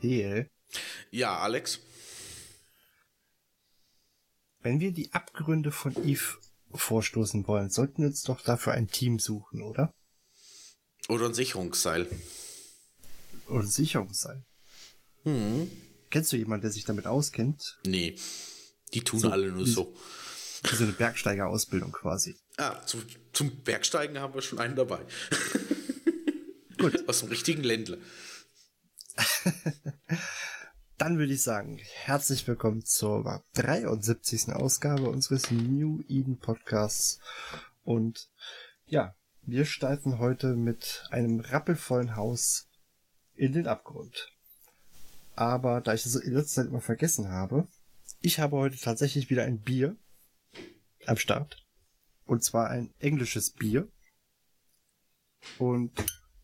Heel, Ja, Alex. wenn wir die Abgründe von Eve vorstoßen wollen, sollten wir uns doch dafür ein Team suchen, oder? Oder ein Sicherungsseil. Oder Sicherungsseil. Hm. Kennst du jemanden, der sich damit auskennt? Nee. Die tun So, alle nur so. So eine Bergsteigerausbildung quasi. Ah, zum, zum Bergsteigen haben wir schon einen dabei. Gut. Aus dem richtigen Ländler. Dann würde ich sagen, herzlich willkommen zur 73. Ausgabe unseres New Eden Podcasts. Und ja, wir steifen heute mit einem rappelvollen Haus in den Abgrund. Aber da ich das in letzter Zeit immer vergessen habe, ich habe heute tatsächlich wieder ein Bier am Start. Und zwar ein englisches Bier. Und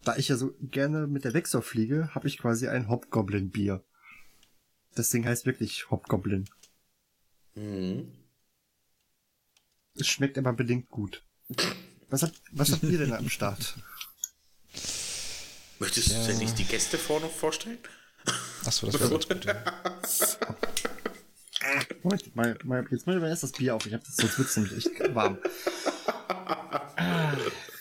da ich ja so gerne mit der Vexor fliege, habe ich quasi ein Hobgoblin-Bier. Das Ding heißt wirklich Hobgoblin. Mhm. Es schmeckt aber bedingt gut. Was habt, was habt ihr denn am Start? Möchtest du denn nicht die Gäste vor noch vorstellen? Achso, das wäre gut. Ja. Moment, mal, mal, jetzt mal erst das Bier auf. Ich hab das, sonst wird's nämlich echt warm.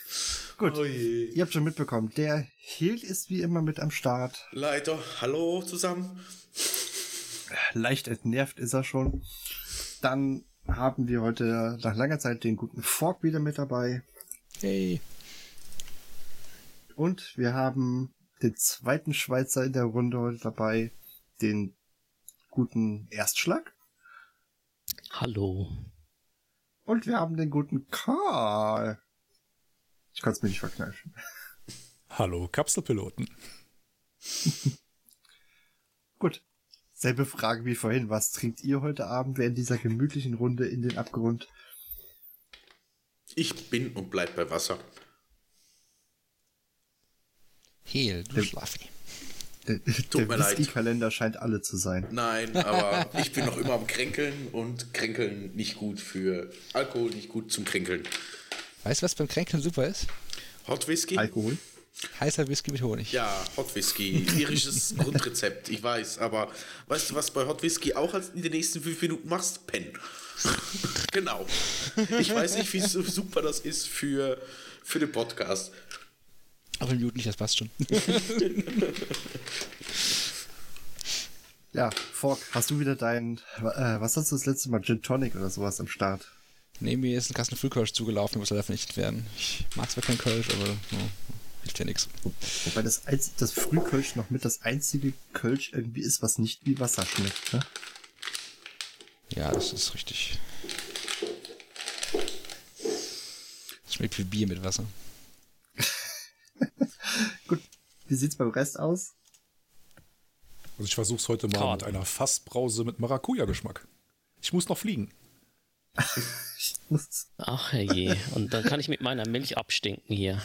Gut, Oh ihr habt schon mitbekommen, der Hild ist wie immer mit am Start. Leiter, hallo zusammen. Leicht entnervt ist er schon. Dann haben wir heute nach langer Zeit den guten Fork wieder mit dabei. Hey. Und wir haben den zweiten Schweizer in der Runde heute dabei, den guten Erstschlag. Hallo. Und wir haben den guten Karl. Ich kann es mir nicht verkneifen. Hallo, Kapselpiloten. Gut. Selbe Frage wie vorhin. Was trinkt ihr heute Abend während dieser gemütlichen Runde in den Abgrund? Ich bin und bleib bei Wasser. Hehl, du Der- Schlaffi. Der, der mir leid. Whisky-Kalender scheint alle zu sein. Nein, aber ich bin noch immer am Kränkeln und Kränkeln nicht gut für Alkohol, nicht gut zum Kränkeln. Weißt du, was beim Kränkeln super ist? Hot Whisky? Alkohol? Heißer Whisky mit Honig. Ja, Hot Whisky. Irisches Grundrezept, ich weiß. Aber weißt du, was bei Hot Whisky auch in den nächsten fünf Minuten machst? Pennen. genau. Ich weiß nicht, wie super das ist für, für den Podcast. Aber Minuten nicht, das passt schon. Ja, Fork, hast du wieder dein, äh, was hast du das letzte Mal, Gin Tonic oder sowas am Start? Neben mir ist ein Kasten Frühkölsch zugelaufen, der muss leider vernichtet werden. Ich mag zwar kein Kölsch, aber no, hilft ja nichts. Wobei das, das Frühkölsch noch mit das einzige Kölsch irgendwie ist, was nicht wie Wasser schmeckt. Ne? Ja, das ist richtig. Das schmeckt wie Bier mit Wasser. Gut, wie sieht's beim Rest aus? Also ich versuche es heute mal Karl. mit einer Fassbrause mit Maracuja-Geschmack. Ich muss noch fliegen. Ich muss, Ach je. Und dann kann ich mit meiner Milch abstinken hier.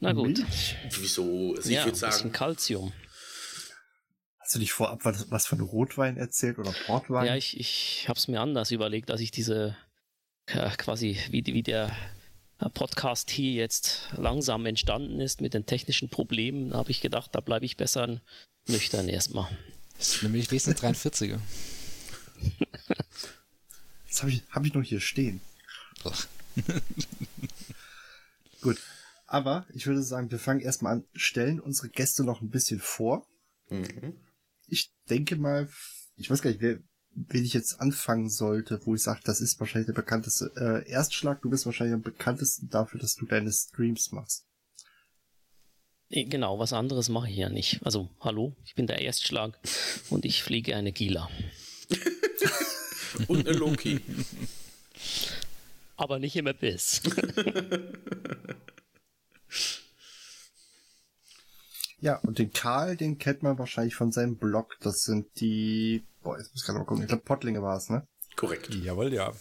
Na gut. Milch? Wieso? Also ja, ich ein würde bisschen sagen, Calcium. Hast du dich vorab was, was von Rotwein erzählt oder Portwein? Ja, ich, ich habe es mir anders überlegt, als ich diese äh, quasi, wie, wie der äh, Podcast hier jetzt langsam entstanden ist mit den technischen Problemen, habe ich gedacht, da bleibe ich besser nüchtern erstmal. Das ist nämlich wesentlich 43er. Das habe ich, hab ich noch hier stehen. Gut. Aber ich würde sagen, wir fangen erstmal an, stellen unsere Gäste noch ein bisschen vor. mhm. Ich denke mal, ich weiß gar nicht, wer, wen ich jetzt anfangen sollte, wo ich sage, das ist wahrscheinlich der bekannteste äh, Erstschlag. Du bist wahrscheinlich am bekanntesten dafür, dass du deine Streams machst. Äh, Genau, was anderes mache ich ja nicht. Also, hallo, ich bin der Erstschlag und ich fliege eine Gila. Und eine Loki. Aber nicht im Abyss. Ja, und den Karl, den kennt man wahrscheinlich von seinem Blog. Das sind die, boah, jetzt muss ich gerade mal gucken. Ich glaube, Pottlinge war es, ne? Korrekt. Jawohl, ja.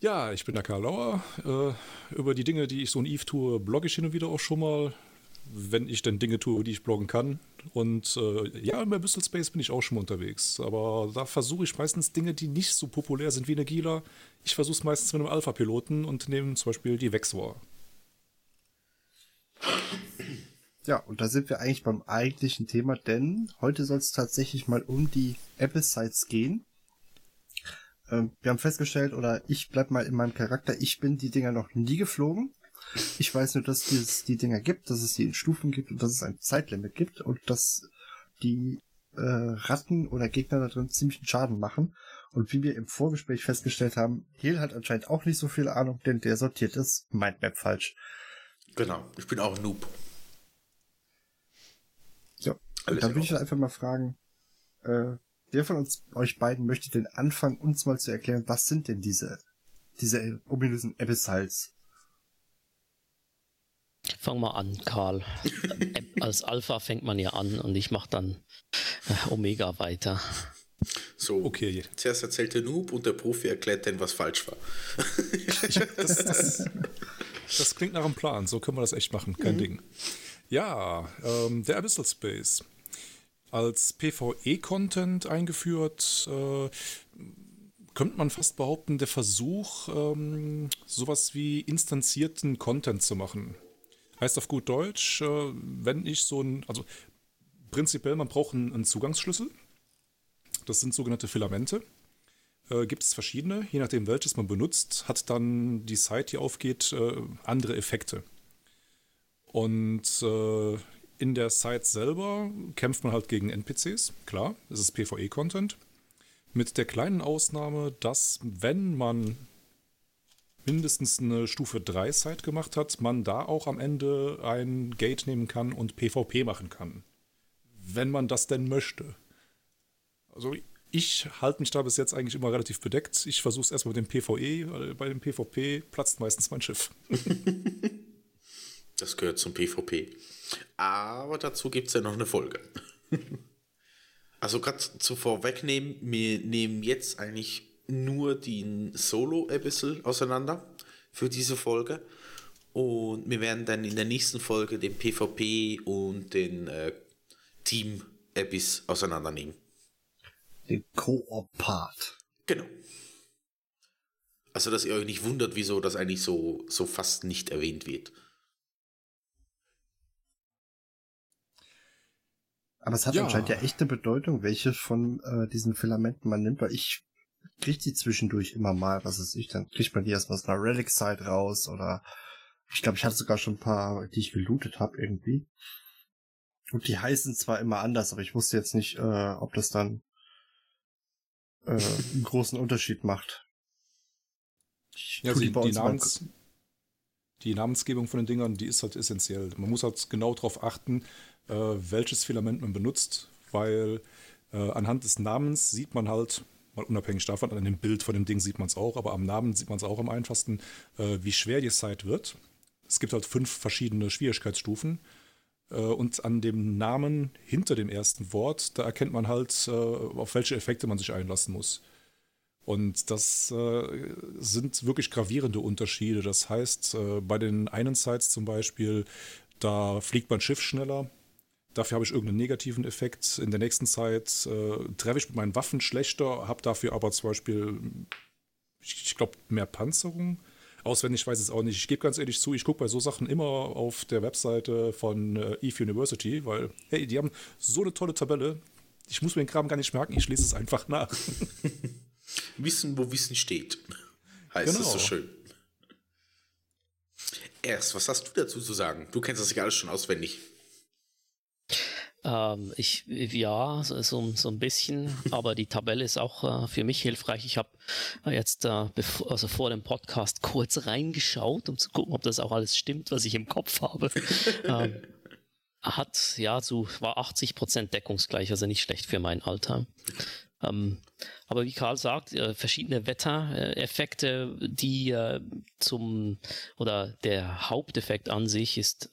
Ja, ich bin der Karl Lauer. Äh, über die Dinge, die ich so in Eve tue, blogge ich hin und wieder auch schon mal, wenn ich denn Dinge tue, die ich bloggen kann. Und äh, ja, bei Bristol Space bin ich auch schon mal unterwegs. Aber da versuche ich meistens Dinge, die nicht so populär sind wie eine Gila. Ich versuche es meistens mit einem Alpha-Piloten und nehme zum Beispiel die Vexor. Ja, und da sind wir eigentlich beim eigentlichen Thema, denn heute soll es tatsächlich mal um die Apple-Sites gehen. Ähm, wir haben festgestellt, oder ich bleib mal in meinem Charakter, ich bin die Dinger noch nie geflogen. Ich weiß nur, dass es die Dinger gibt, dass es die in Stufen gibt und dass es ein Zeitlimit gibt und dass die äh, Ratten oder Gegner da drin ziemlichen Schaden machen. Und wie wir im Vorgespräch festgestellt haben, Heal hat anscheinend auch nicht so viel Ahnung, denn der sortiert das Mindmap falsch. Genau, ich bin auch ein Noob. Ja, Alles dann würde ich einfach mal fragen, äh, wer von uns, euch beiden möchte denn anfangen, uns mal zu erklären, was sind denn diese, diese ominösen Abyssals? Fang mal an, Karl. Als Alpha fängt man ja an und ich mache dann äh, Omega weiter. So, Okay. zuerst erzählt der Noob und der Profi erklärt dann, was falsch war. Das, das, das klingt nach einem Plan. So können wir das echt machen. Kein Ding. Ja, ähm, der Abyssal Space. Als PvE-Content eingeführt, äh, könnte man fast behaupten, der Versuch, ähm, sowas wie instanzierten Content zu machen. Heißt auf gut Deutsch, äh, wenn ich so ein, also prinzipiell, man braucht einen, Zugangsschlüssel. Das sind sogenannte Filamente. Äh, gibt es verschiedene, je nachdem welches man benutzt, hat dann die Site, die aufgeht, äh, andere Effekte. Und in der Site selber kämpft man halt gegen NPCs, klar, es ist PvE-Content. Mit der kleinen Ausnahme, dass wenn man mindestens eine Stufe 3 Site gemacht hat, man da auch am Ende ein Gate nehmen kann und PvP machen kann. Wenn man das denn möchte. Also ich halte mich da bis jetzt eigentlich immer relativ bedeckt. Ich versuche es erstmal mit dem PvE, weil bei dem PvP platzt meistens mein Schiff. Das gehört zum PvP. Aber dazu gibt es ja noch eine Folge. also gerade zu vorwegnehmen, wir nehmen jetzt eigentlich nur den Solo-Abyssal auseinander für diese Folge. Und wir werden dann in der nächsten Folge den PvP und den äh, Team-Abyss auseinandernehmen. Den Koop-Part. Genau. Also, dass ihr euch nicht wundert, wieso das eigentlich so, so fast nicht erwähnt wird. Aber es hat Ja. anscheinend ja echt eine Bedeutung, welche von äh, diesen Filamenten man nimmt, weil ich krieg die zwischendurch immer mal, was ist ich, dann kriegt man die erstmal aus einer Relic-Site raus oder ich glaube, ich hatte sogar schon ein paar, die ich gelootet habe irgendwie. Und die heißen zwar immer anders, aber ich wusste jetzt nicht, äh, ob das dann äh, einen großen Unterschied macht. Ich Ja, also die, die, Namens, die Namensgebung von den Dingern, die ist halt essentiell. Man muss halt genau darauf achten, äh, welches Filament man benutzt, weil äh, anhand des Namens sieht man halt, mal unabhängig davon, an dem Bild von dem Ding sieht man es auch, aber am Namen sieht man es auch am einfachsten, äh, wie schwer die Site wird. Es gibt halt fünf verschiedene Schwierigkeitsstufen. Äh, Und an dem Namen hinter dem ersten Wort, da erkennt man halt, äh, auf welche Effekte man sich einlassen muss. Und das äh, sind wirklich gravierende Unterschiede. Das heißt, äh, bei den einen Sites zum Beispiel, da fliegt mein Schiff schneller. Dafür habe ich irgendeinen negativen Effekt. In der nächsten Zeit äh, treffe ich mit meinen Waffen schlechter, habe dafür aber zum Beispiel, ich, ich glaube, mehr Panzerung. Auswendig weiß ich es auch nicht. Ich gebe ganz ehrlich zu, ich gucke bei so Sachen immer auf der Webseite von äh, Eve University, weil, hey, die haben so eine tolle Tabelle. Ich muss mir den Kram gar nicht merken, ich lese es einfach nach. Wissen, wo Wissen steht. Heißt Genau. es so schön. Erst, was hast du dazu zu sagen? Du kennst das ja alles schon auswendig. Ähm, ich, ja, so, so ein bisschen, aber die Tabelle ist auch äh, für mich hilfreich. Ich habe jetzt äh, also vor dem Podcast kurz reingeschaut, um zu gucken, ob das auch alles stimmt, was ich im Kopf habe. ähm, hat, ja, so war 80% deckungsgleich, also nicht schlecht für mein Alter. Ähm, aber wie Karl sagt, äh, verschiedene Wettereffekte, die äh, zum oder der Haupteffekt an sich ist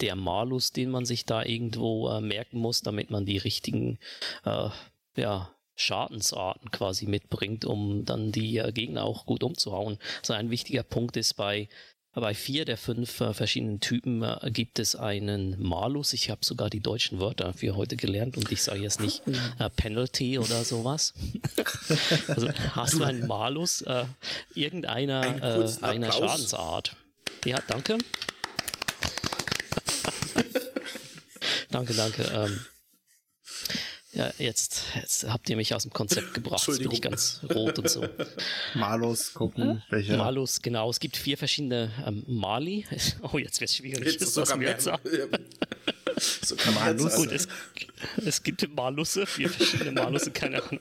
der Malus, den man sich da irgendwo äh, merken muss, damit man die richtigen äh, ja, Schadensarten quasi mitbringt, um dann die Gegner auch gut umzuhauen. So ein wichtiger Punkt ist bei bei vier der fünf äh, verschiedenen Typen äh, gibt es einen Malus. Ich habe sogar die deutschen Wörter für heute gelernt und ich sage jetzt nicht äh, Penalty oder sowas. also hast du einen Malus äh, irgendeiner äh, einer Schadensart? Ja, danke. danke, danke. Ähm, ja, jetzt, jetzt habt ihr mich aus dem Konzept gebracht. Jetzt bin ich ganz rot und so. Malus gucken, welche. Malus, genau. Es gibt vier verschiedene ähm, Mali. Oh, jetzt wird es schwierig. Jetzt das mir jetzt sagen. so Malus. Gut, es, es gibt Malusse, vier verschiedene Malusse, keine Ahnung.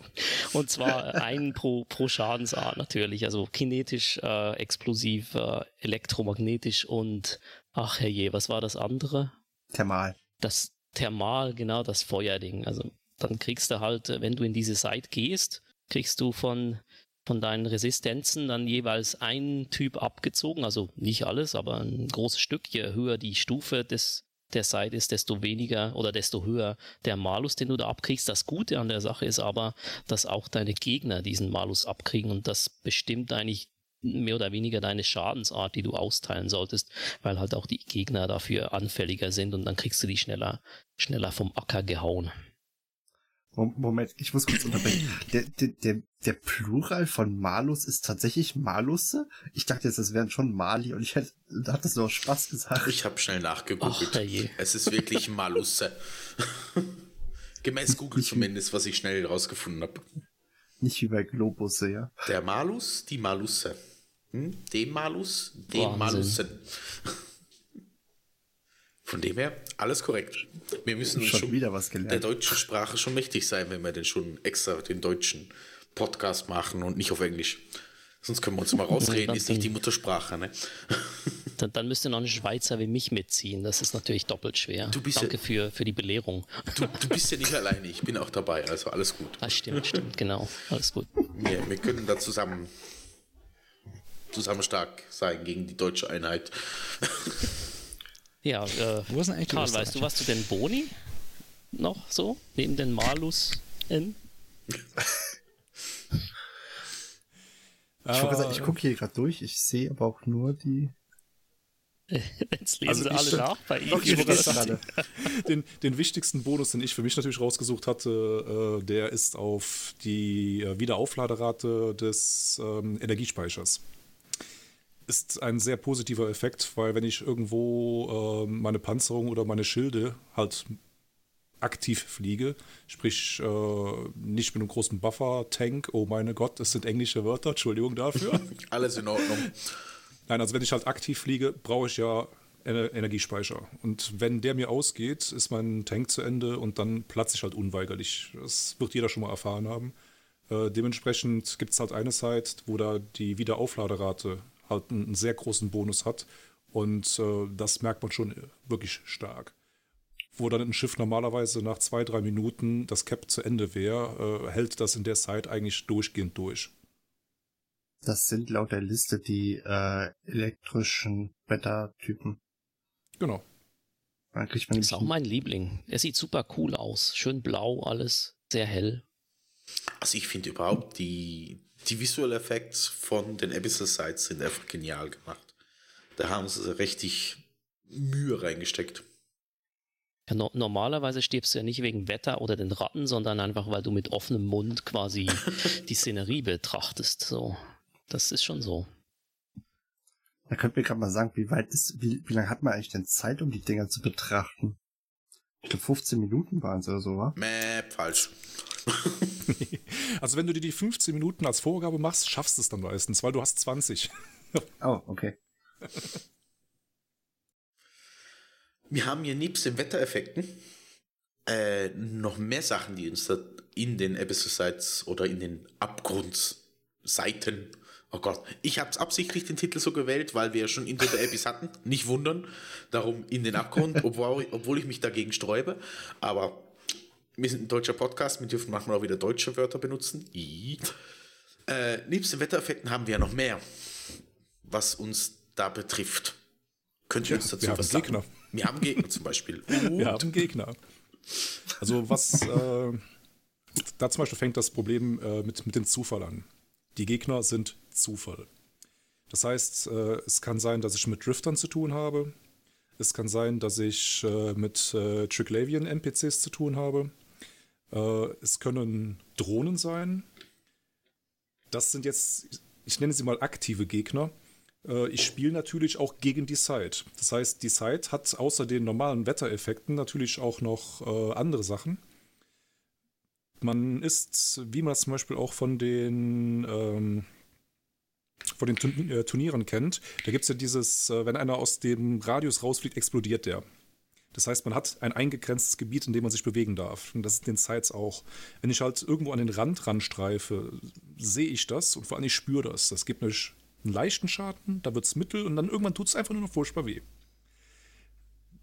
Und zwar einen pro, pro Schadensart natürlich. Also kinetisch, äh, explosiv, äh, elektromagnetisch und ach herrje, was war das andere? Thermal. Das Thermal, genau, das Feuerding. Also dann kriegst du halt, äh, wenn du in diese Site gehst, kriegst du von, von deinen Resistenzen dann jeweils ein Typ abgezogen, also nicht alles, aber ein großes Stück. Je höher die Stufe des, der Site ist, desto weniger oder desto höher der Malus, den du da abkriegst. Das Gute an der Sache ist aber, dass auch deine Gegner diesen Malus abkriegen und das bestimmt eigentlich mehr oder weniger deine Schadensart, die du austeilen solltest, weil halt auch die Gegner dafür anfälliger sind und dann kriegst du die schneller, schneller vom Acker gehauen. Moment, ich muss kurz unterbrechen. Der, der, der, der Plural von Malus ist tatsächlich Malusse? Ich dachte jetzt, das wären schon Mali und ich hätte, da hat das nur Spaß gesagt. Ich habe schnell nachgegoogelt. Ach, es ist wirklich Malusse. Gemäß Google zumindest, was ich schnell rausgefunden habe. Nicht wie bei Globusse, ja. Der Malus, die Malusse. Hm? Dem Malus, dem Malussen. Von dem her, alles korrekt. Wir müssen schon, schon wieder was gelernt. der deutschen Sprache schon mächtig sein, wenn wir denn schon extra den deutschen Podcast machen und nicht auf Englisch. Sonst können wir uns mal rausreden, ist nicht die Muttersprache, ne? Dann, dann müsste noch ein Schweizer wie mich mitziehen. Das ist natürlich doppelt schwer. Du bist Danke ja, für, für die Belehrung. Du, du bist ja nicht alleine, ich bin auch dabei, also alles gut. Das stimmt, stimmt, genau. Alles gut. Wir, wir können da zusammen, zusammen stark sein gegen die deutsche Einheit. Ja, äh, Wo ist eigentlich Karl, weißt du was zu den Boni noch so? Neben den Malus in? Ich, gesagt, ich gucke hier gerade durch, ich sehe aber auch nur die. Jetzt lesen also alle nach bei ihm. Okay, den, den wichtigsten Bonus, den ich für mich natürlich rausgesucht hatte, äh, der ist auf die äh, Wiederaufladerate des ähm, Energiespeichers ist ein sehr positiver Effekt, weil wenn ich irgendwo äh, meine Panzerung oder meine Schilde halt aktiv fliege, sprich äh, nicht mit einem großen Buffer-Tank, oh meine Gott, das sind englische Wörter, Entschuldigung dafür. Alles in Ordnung. Nein, also wenn ich halt aktiv fliege, brauche ich ja Energiespeicher. Und wenn der mir ausgeht, ist mein Tank zu Ende und dann platze ich halt unweigerlich. Das wird jeder schon mal erfahren haben. Äh, dementsprechend gibt es halt eine Seite, wo da die Wiederaufladerate halt einen sehr großen Bonus hat. Und äh, das merkt man schon wirklich stark. Wo dann ein Schiff normalerweise nach zwei, drei Minuten das Cap zu Ende wäre, äh, hält das in der Zeit eigentlich durchgehend durch. Das sind laut der Liste die äh, elektrischen Wettertypen. Genau. Dann kriegt man ist auch mein Liebling. Er sieht super cool aus. Schön blau, alles sehr hell. Also ich finde überhaupt die, die Visual Effects von den Abyssal Sites sind einfach genial gemacht. Da haben sie richtig Mühe reingesteckt. Ja, no normalerweise stirbst du ja nicht wegen Wetter oder den Ratten, sondern einfach, weil du mit offenem Mund quasi die Szenerie betrachtest. So, das ist schon so. Da könnt mir gerade mal sagen, wie weit ist, wie, wie lange hat man eigentlich denn Zeit, um die Dinger zu betrachten? Ich glaube 15 Minuten waren es oder so, wa? Mäh, falsch. also wenn du dir die 15 Minuten als Vorgabe machst, schaffst du es dann meistens, weil du hast 20. oh, okay. Wir haben hier nebst den Wettereffekten äh, noch mehr Sachen, die uns da in den Abyssal-Sites oder in den Abgrundseiten Oh Gott, ich habe absichtlich den Titel so gewählt, weil wir schon Into the Abyss hatten. Nicht wundern, darum in den Abgrund, obwohl, obwohl ich mich dagegen sträube. Aber wir sind ein deutscher Podcast, wir dürfen manchmal auch wieder deutsche Wörter benutzen. I. Äh, nebst Wettereffekten haben wir ja noch mehr, was uns da betrifft. Könnt ihr uns dazu wir haben was sagen? Gegner. Wir haben Gegner zum Beispiel. Wir haben Gegner. Also was, äh, da zum Beispiel fängt das Problem äh, mit, mit dem Zufall an. Die Gegner sind Zufall. Das heißt, äh, es kann sein, dass ich mit Driftern zu tun habe. Es kann sein, dass ich äh, mit äh, Triglavian-NPCs zu tun habe. Äh, es können Drohnen sein. Das sind jetzt, ich nenne sie mal aktive Gegner. Äh, ich spiele natürlich auch gegen die Site. Das heißt, die Site hat außer den normalen Wettereffekten natürlich auch noch äh, andere Sachen. Man ist, wie man das zum Beispiel auch von den, ähm, von den Turn Turnieren kennt, da gibt es ja dieses, wenn einer aus dem Radius rausfliegt, explodiert der. Das heißt, man hat ein eingegrenztes Gebiet, in dem man sich bewegen darf. Und das ist in den Sites auch. Wenn ich halt irgendwo an den Rand ranstreife, sehe ich das und vor allem ich spüre das. Das gibt nämlich einen leichten Schaden, da wird es mittel und dann irgendwann tut es einfach nur noch furchtbar weh.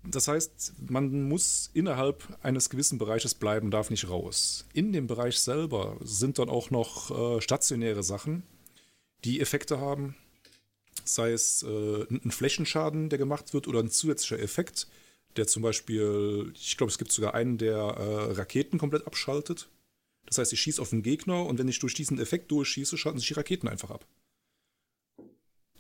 Das heißt, man muss innerhalb eines gewissen Bereiches bleiben, darf nicht raus. In dem Bereich selber sind dann auch noch äh, stationäre Sachen, die Effekte haben. Sei es äh, ein Flächenschaden, der gemacht wird, oder ein zusätzlicher Effekt, der zum Beispiel, ich glaube, es gibt sogar einen, der äh, Raketen komplett abschaltet. Das heißt, ich schieße auf den Gegner und wenn ich durch diesen Effekt durchschieße, schalten sich die Raketen einfach ab.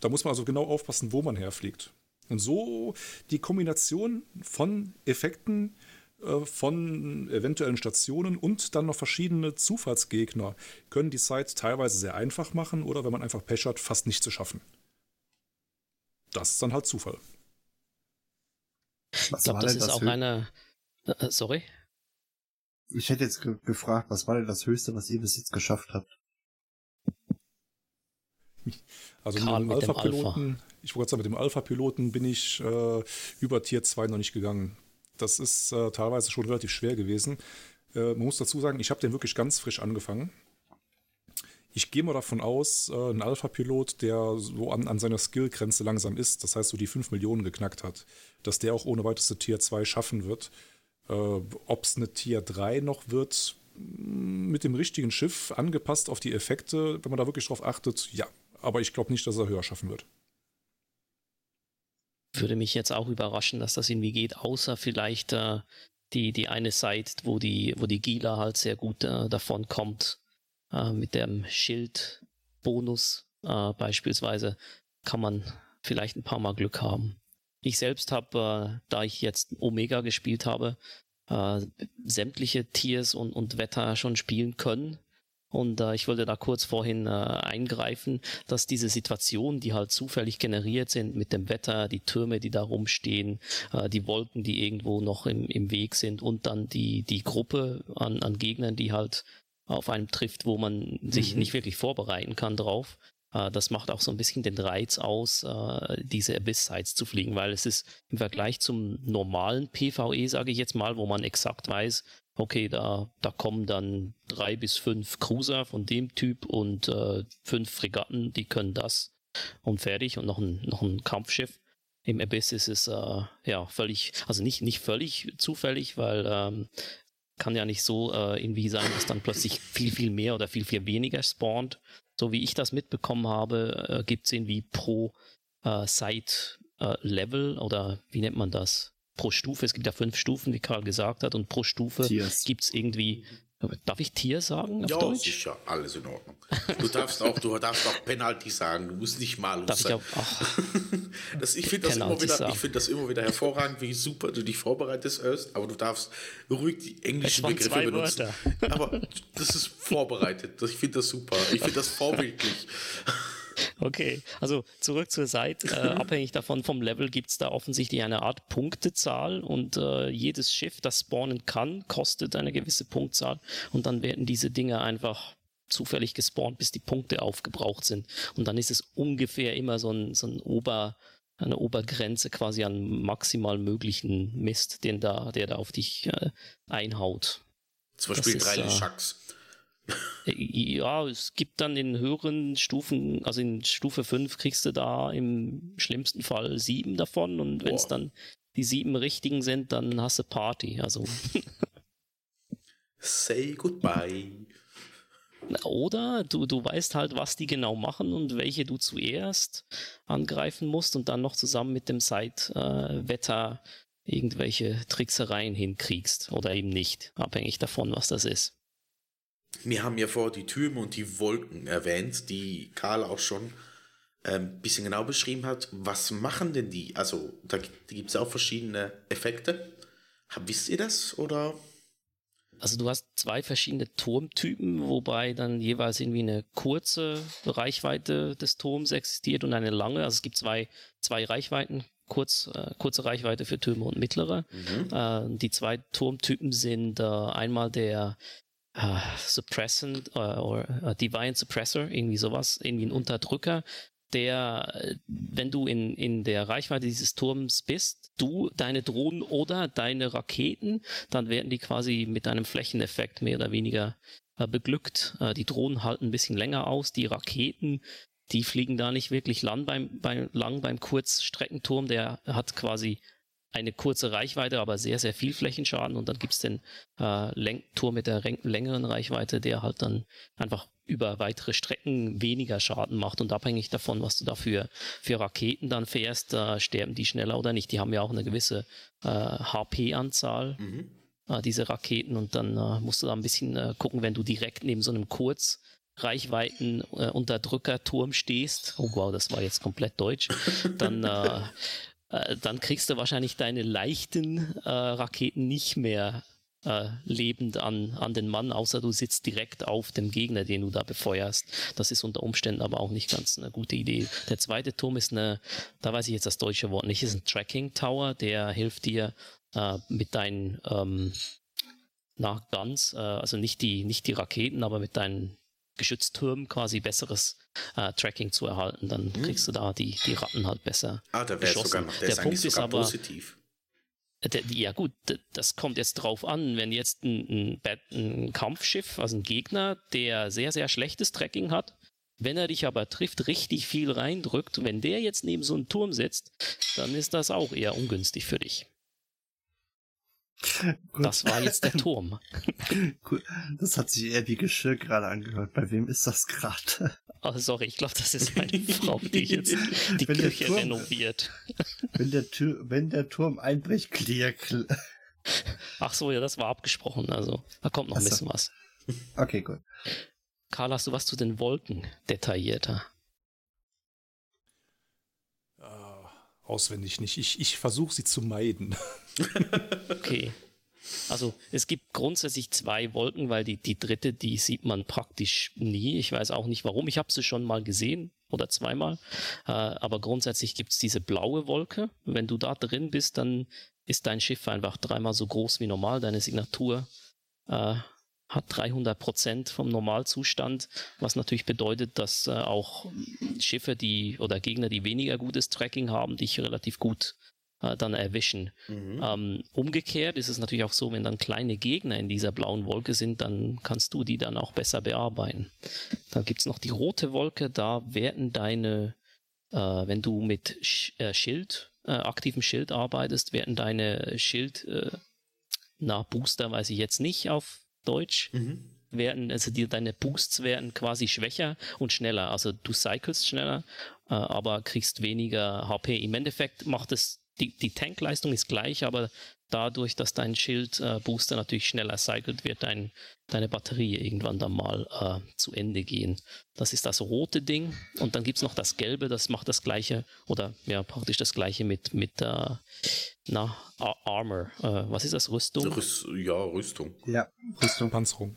Da muss man also genau aufpassen, wo man herfliegt. Und so die Kombination von Effekten, äh, von eventuellen Stationen und dann noch verschiedene Zufallsgegner können die Site teilweise sehr einfach machen oder wenn man einfach Pech hat, fast nicht zu schaffen. Das ist dann halt Zufall. Ich Was glaube, war das ist auch Hö- eine. Äh, sorry? Ich hätte jetzt ge gefragt, was war denn das Höchste, was ihr bis jetzt geschafft habt? Also Karl mit dem Alpha-Piloten, ich wollte sagen, mit dem Alpha-Piloten bin ich äh, über Tier 2 noch nicht gegangen. Das ist äh, teilweise schon relativ schwer gewesen. Äh, man muss dazu sagen, ich habe den wirklich ganz frisch angefangen. Ich gehe mal davon aus, äh, ein Alpha-Pilot, der so an, an seiner Skillgrenze langsam ist, das heißt so die 5 Millionen geknackt hat, dass der auch ohne weiteres Tier 2 schaffen wird. Äh, Ob es eine Tier 3 noch wird, mh, mit dem richtigen Schiff, angepasst auf die Effekte, wenn man da wirklich drauf achtet, ja. Aber ich glaube nicht, dass er höher schaffen wird. Würde mich jetzt auch überraschen, dass das irgendwie geht, außer vielleicht äh, die, die eine Seite, wo die, wo die Gila halt sehr gut äh, davon kommt. Äh, mit dem Schildbonus äh, beispielsweise kann man vielleicht ein paar Mal Glück haben. Ich selbst habe, äh, da ich jetzt Omega gespielt habe, äh, sämtliche Tiers und, und Wetter schon spielen können. Und äh, ich wollte da kurz vorhin äh, eingreifen, dass diese Situationen, die halt zufällig generiert sind mit dem Wetter, die Türme, die da rumstehen, äh, die Wolken, die irgendwo noch im, im Weg sind und dann die, die Gruppe an, an Gegnern, die halt auf einem trifft, wo man sich Mhm. nicht wirklich vorbereiten kann drauf. Äh, das macht auch so ein bisschen den Reiz aus, äh, diese Abyss-Sites zu fliegen, weil es ist im Vergleich zum normalen PvE, sage ich jetzt mal, wo man exakt weiß, okay, da, da kommen dann drei bis fünf Cruiser von dem Typ und äh, fünf Fregatten, die können das und fertig und noch ein, noch ein Kampfschiff. Im Abyss ist es äh, ja völlig, also nicht, nicht völlig zufällig, weil ähm, kann ja nicht so äh, irgendwie sein, dass dann plötzlich viel, viel mehr oder viel, viel weniger spawnt. So wie ich das mitbekommen habe, äh, gibt es irgendwie pro äh, Site äh, Level oder wie nennt man das? Pro Stufe, es gibt ja fünf Stufen, wie Karl gesagt hat, und pro Stufe gibt es irgendwie, darf ich Tier sagen auf Ja, Deutsch? sicher, alles in Ordnung. Du darfst auch, du darfst auch Penalty sagen, du musst nicht malus Darf ich sein. auch, Das, ich finde das, immer wieder- ich find das immer wieder hervorragend, wie super du dich vorbereitest, Erst, aber du darfst ruhig die englischen Begriffe benutzen. Wörter. Aber das ist vorbereitet. Ich finde das super. Ich finde das vorbildlich. Okay, also zurück zur Seite. Äh, abhängig davon vom Level gibt es da offensichtlich eine Art Punktezahl und äh, jedes Schiff, das spawnen kann, kostet eine gewisse Punktzahl und dann werden diese Dinge einfach zufällig gespawnt, bis die Punkte aufgebraucht sind. Und dann ist es ungefähr immer so ein, so ein Ober, eine Obergrenze quasi an maximal möglichen Mist, den da, der da auf dich äh, einhaut. Zum Beispiel ist, drei äh, Schacks. Ja, es gibt dann in höheren Stufen, also in Stufe 5 kriegst du da im schlimmsten Fall sieben davon und wenn es dann die sieben richtigen sind, dann hast du Party. Also Say goodbye. Oder du, du weißt halt, was die genau machen und welche du zuerst angreifen musst und dann noch zusammen mit dem Side-Wetter irgendwelche Tricksereien hinkriegst oder eben nicht, abhängig davon, was das ist. Wir haben ja vor die Türme und die Wolken erwähnt, die Karl auch schon ein ähm, bisschen genau beschrieben hat. Was machen denn die? Also, da, gibt es auch verschiedene Effekte. Wisst ihr das oder? Also du hast zwei verschiedene Turmtypen, wobei dann jeweils irgendwie eine kurze Reichweite des Turms existiert und eine lange. Also es gibt zwei, zwei Reichweiten, kurz, äh, kurze Reichweite für Türme und mittlere. Mhm. Äh, die zwei Turmtypen sind äh, einmal der äh, Suppressant äh, oder Divine Suppressor, irgendwie sowas, irgendwie ein Unterdrücker, der, wenn du in, in der Reichweite dieses Turms bist, du, deine Drohnen oder deine Raketen, dann werden die quasi mit einem Flächeneffekt mehr oder weniger äh, beglückt. Äh, die Drohnen halten ein bisschen länger aus, die Raketen, die fliegen da nicht wirklich lang beim, beim, lang beim Kurzstreckenturm, der hat quasi eine kurze Reichweite, aber sehr, sehr viel Flächenschaden. Und dann gibt es den äh, Turm mit der längeren Reichweite, der halt dann einfach über weitere Strecken weniger Schaden macht. Und abhängig davon, was du dafür für Raketen dann fährst, äh, sterben die schneller oder nicht. Die haben ja auch eine gewisse äh, HP-Anzahl. Mhm. Äh, diese Raketen und dann äh, musst du da ein bisschen äh, gucken, wenn du direkt neben so einem Kurz Reichweiten äh, Unterdrückerturm stehst, oh wow, das war jetzt komplett deutsch, dann äh, äh, dann kriegst du wahrscheinlich deine leichten äh, Raketen nicht mehr äh, lebend an, an den Mann, außer du sitzt direkt auf dem Gegner, den du da befeuerst. Das ist unter Umständen aber auch nicht ganz eine gute Idee. Der zweite Turm ist eine, da weiß ich jetzt das deutsche Wort nicht, ist ein Tracking Tower, der hilft dir äh, mit deinen ähm, nach Guns, äh, also nicht die, nicht die Raketen, aber mit deinen Geschütztürmen quasi besseres äh, Tracking zu erhalten. Dann hm. kriegst du da die, die Ratten halt besser. Ah, da wäre sogar noch, der, der ist Punkt ist aber, positiv. Der, ja gut, das kommt jetzt drauf an, wenn jetzt ein, ein, ein Kampfschiff, also ein Gegner, der sehr, sehr schlechtes Tracking hat, wenn er dich aber trifft, richtig viel reindrückt, wenn der jetzt neben so einem Turm sitzt, dann ist das auch eher ungünstig für dich. Das war jetzt der Turm. Cool. Das hat sich eher wie Geschirr gerade angehört. Bei wem ist das gerade? Oh, sorry, ich glaube, das ist meine Frau, die jetzt die wenn Küche Turm, renoviert. Wenn der, Tür, wenn der Turm einbricht, clear. Ach so, ja, das war abgesprochen. Also, da kommt noch ein bisschen was. Okay, gut. Karl, hast du was zu den Wolken detaillierter? Auswendig nicht. Ich, ich versuche sie zu meiden. okay. Also es gibt grundsätzlich zwei Wolken, weil die, die dritte, die sieht man praktisch nie. Ich weiß auch nicht warum. Ich habe sie schon mal gesehen oder zweimal. Äh, aber grundsätzlich gibt es diese blaue Wolke. Wenn du da drin bist, dann ist dein Schiff einfach dreimal so groß wie normal. Deine Signatur äh, hat 300 Prozent vom Normalzustand, was natürlich bedeutet, dass äh, auch Schiffe, die oder Gegner, die weniger gutes Tracking haben, dich relativ gut äh, dann erwischen. Mhm. Ähm, umgekehrt ist es natürlich auch so, wenn dann kleine Gegner in dieser blauen Wolke sind, dann kannst du die dann auch besser bearbeiten. Dann gibt's noch die rote Wolke, da werden deine, äh, wenn du mit Sch äh, Schild, äh, aktivem Schild arbeitest, werden deine Schild, äh, na, Booster weiß ich jetzt nicht auf Deutsch, mhm. werden, also die, deine Boosts werden quasi schwächer und schneller. Also du cyclest schneller, äh, aber kriegst weniger HP. Im Endeffekt macht es, die, die Tankleistung ist gleich, aber dadurch, dass dein Schild-Booster äh, natürlich schneller cycelt, wird dein, deine Batterie irgendwann dann mal äh, zu Ende gehen. Das ist das rote Ding. Und dann gibt es noch das gelbe, das macht das gleiche, oder ja, praktisch das gleiche mit, mit äh, na, Armor. Äh, was ist das? Rüstung? Rüst, ja, Rüstung. Ja, Rüstung. Panzerung.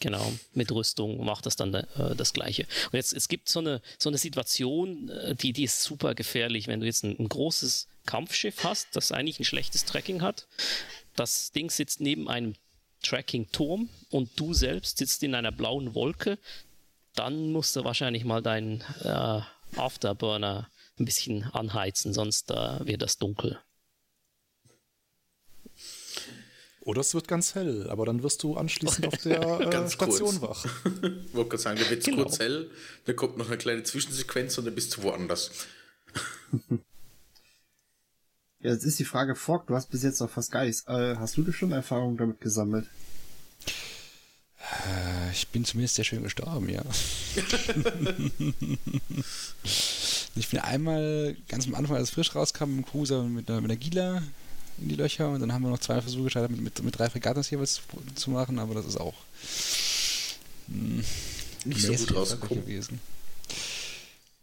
Genau, mit Rüstung macht das dann äh, das Gleiche. Und jetzt, es gibt so eine, so eine Situation, äh, die, die ist super gefährlich, wenn du jetzt ein, ein großes Kampfschiff hast, das eigentlich ein schlechtes Tracking hat. Das Ding sitzt neben einem Tracking-Turm und du selbst sitzt in einer blauen Wolke, dann musst du wahrscheinlich mal deinen äh, Afterburner ein bisschen anheizen, sonst äh, wird das dunkel. Oder es wird ganz hell, aber dann wirst du anschließend auf der äh, Station kurz. wach. Ich wollte gerade sagen, dann wird es genau. kurz hell, dann kommt noch eine kleine Zwischensequenz und dann bist du woanders. ja, jetzt ist die Frage, Fork, du hast bis jetzt noch fast Geist. Äh, hast du schon Erfahrungen damit gesammelt? ich bin zumindest sehr schön gestorben, ja. ich bin einmal ganz am Anfang, als es frisch rauskam, mit dem Cruiser mit einer, mit einer Gila in die Löcher und dann haben wir noch zwei Versuche gestartet, mit, mit, mit drei Fregatten jeweils zu, zu machen, aber das ist auch mh, nicht so gut rausgekommen. gewesen.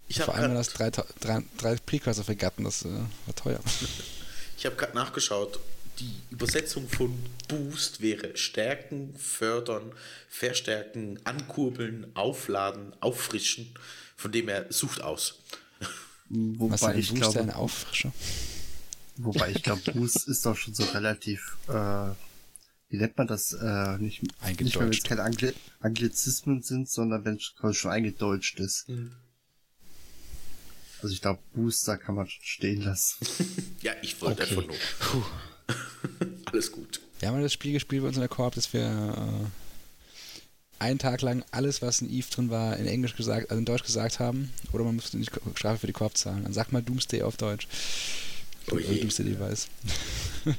Ich Vor allem das drei, drei, drei Precursor-Fregatten, das äh, war teuer. Ich habe gerade nachgeschaut. Die Übersetzung von Boost wäre stärken, fördern, verstärken, ankurbeln, aufladen, auffrischen. Von dem er sucht aus. Wobei Was ich glaube, ein Auffrischer? wobei ich glaube, Boost ist doch schon so relativ, äh, wie nennt man das, äh, nicht, nicht wenn es keine Angli Anglizismen sind, sondern wenn es schon eingedeutscht ist. Also ich glaube, Booster kann man schon stehen lassen. Ja, ich wollte Okay. einfach nur. Puh. Alles gut. Wir haben ja das Spiel gespielt bei uns in der Koop, dass wir äh, einen Tag lang alles, was in Eve drin war, in Englisch gesagt, also in Deutsch gesagt haben. Oder man musste nicht Strafe für die Koop zahlen. Dann sag mal Doomsday auf Deutsch. Oh je. Doomsday Device.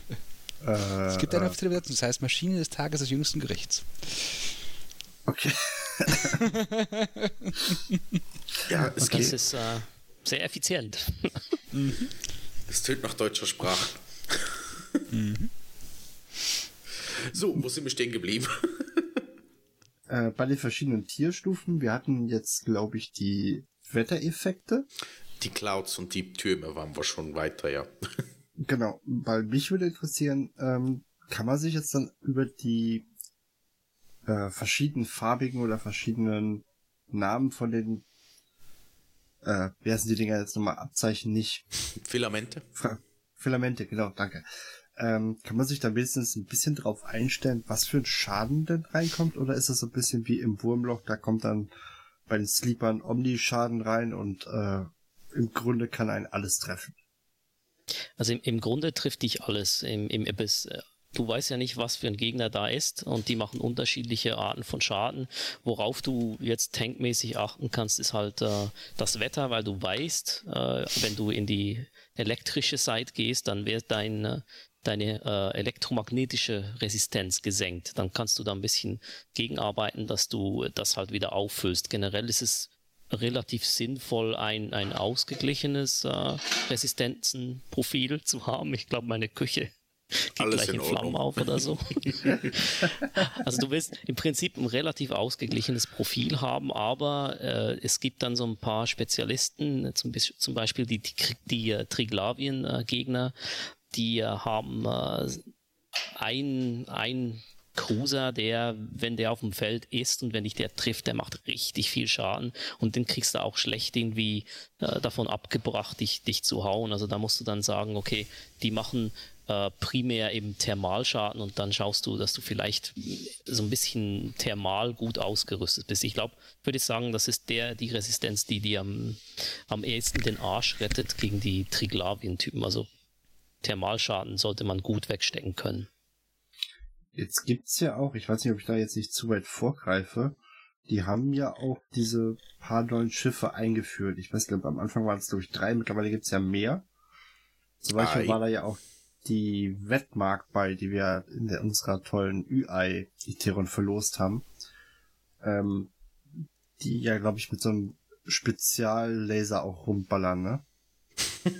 Äh, Es gibt eine äh, offizielle Übersetzung, das heißt Maschine des Tages des jüngsten Gerichts. Okay. Ja, es, Okay. Das ist äh, sehr effizient. es tönt nach deutscher Sprache. So, wo sind wir stehen geblieben? Äh, bei den verschiedenen Tierstufen, wir hatten jetzt, glaube ich, die Wettereffekte. Die Clouds und die Türme waren wir schon weiter, ja. Genau, weil mich würde interessieren, ähm, kann man sich jetzt dann über die äh, verschiedenen farbigen oder verschiedenen Namen von den, äh, wie heißen die Dinger jetzt nochmal, Abzeichen nicht, Filamente. Fra Filamente, genau, danke. Ähm, kann man sich da wenigstens ein bisschen drauf einstellen, was für ein Schaden denn reinkommt? Oder ist das so ein bisschen wie im Wurmloch, da kommt dann bei den Sleepern Omni-Schaden rein und äh, im Grunde kann einen alles treffen? Also im, im Grunde trifft dich alles im, im Abyss. Du weißt ja nicht, was für ein Gegner da ist und die machen unterschiedliche Arten von Schaden. Worauf du jetzt tankmäßig achten kannst, ist halt äh, das Wetter, weil du weißt, äh, wenn du in die elektrische Seite gehst, dann wird dein, deine äh, elektromagnetische Resistenz gesenkt. Dann kannst du da ein bisschen gegenarbeiten, dass du das halt wieder auffüllst. Generell ist es relativ sinnvoll, ein, ein ausgeglichenes äh, Resistenzenprofil zu haben. Ich glaube, meine Küche geht Alles gleich in in, Flammen auf oder so. also du willst im Prinzip ein relativ ausgeglichenes Profil haben, aber äh, es gibt dann so ein paar Spezialisten, zum, zum Beispiel die, die, die äh, Triglavien-Gegner, die äh, haben äh, ein, ein Cruiser, der, wenn der auf dem Feld ist und wenn dich der trifft, der macht richtig viel Schaden und den kriegst du auch schlecht irgendwie äh, davon abgebracht, dich, dich zu hauen. Also da musst du dann sagen, okay, die machen äh, primär eben Thermalschaden und dann schaust du, dass du vielleicht so ein bisschen thermal gut ausgerüstet bist. Ich glaube, würde ich sagen, das ist der, die Resistenz, die dir am, am ehesten den Arsch rettet gegen die Triglavien-Typen. Also Thermalschaden sollte man gut wegstecken können. Jetzt gibt's ja auch, ich weiß nicht, ob ich da jetzt nicht zu weit vorgreife, die haben ja auch diese paar neuen Schiffe eingeführt. Ich weiß nicht, am Anfang waren es, glaube ich, drei, mittlerweile gibt's ja mehr. Zum Beispiel Ei. war da ja auch die Wettmark bei, die wir in der, unserer tollen Ü-Ei Iteron verlost haben. Ähm, die ja, glaube ich, mit so einem Speziallaser auch rumballern, ne?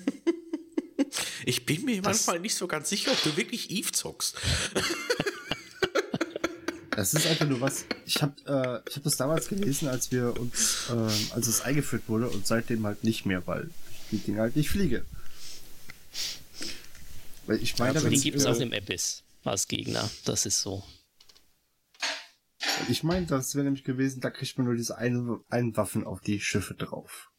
Ich bin mir Das- manchmal nicht so ganz sicher, ob du wirklich Eve zockst. Das ist einfach nur was. Ich habe äh, ich hab das damals gelesen, als wir uns, ähm, als es eingeführt wurde und seitdem halt nicht mehr, weil ich die Dinge halt nicht fliege. Weil ich meine, Die wenn gibt es äh, auch im Abyss als Gegner. Das ist so. ich meine, das wäre nämlich gewesen, da kriegt man nur diese einen, einen Waffen auf die Schiffe drauf.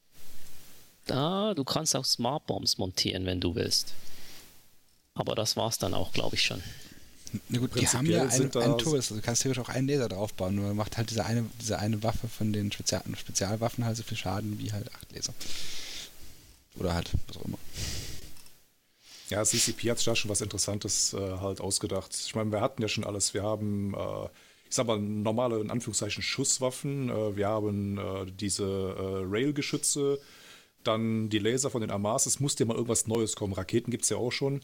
Da, du kannst auch Smart Bombs montieren, wenn du willst. Aber das war's dann auch, glaube ich schon. Na gut, die haben ja einen, da- einen Turret, also du kannst theoretisch auch einen Laser draufbauen, nur macht halt diese eine, diese eine Waffe von den Spezial Spezialwaffen halt so viel Schaden wie halt acht Laser. Oder halt, was auch immer. Ja, CCP hat sich da schon was Interessantes äh, halt ausgedacht. Ich meine, wir hatten ja schon alles. Wir haben, äh, ich sag mal, normale, in Anführungszeichen, Schusswaffen. Äh, wir haben äh, diese äh, Rail-Geschütze, dann die Laser von den Amas. Es musste ja mal irgendwas Neues kommen. Raketen gibt es ja auch schon.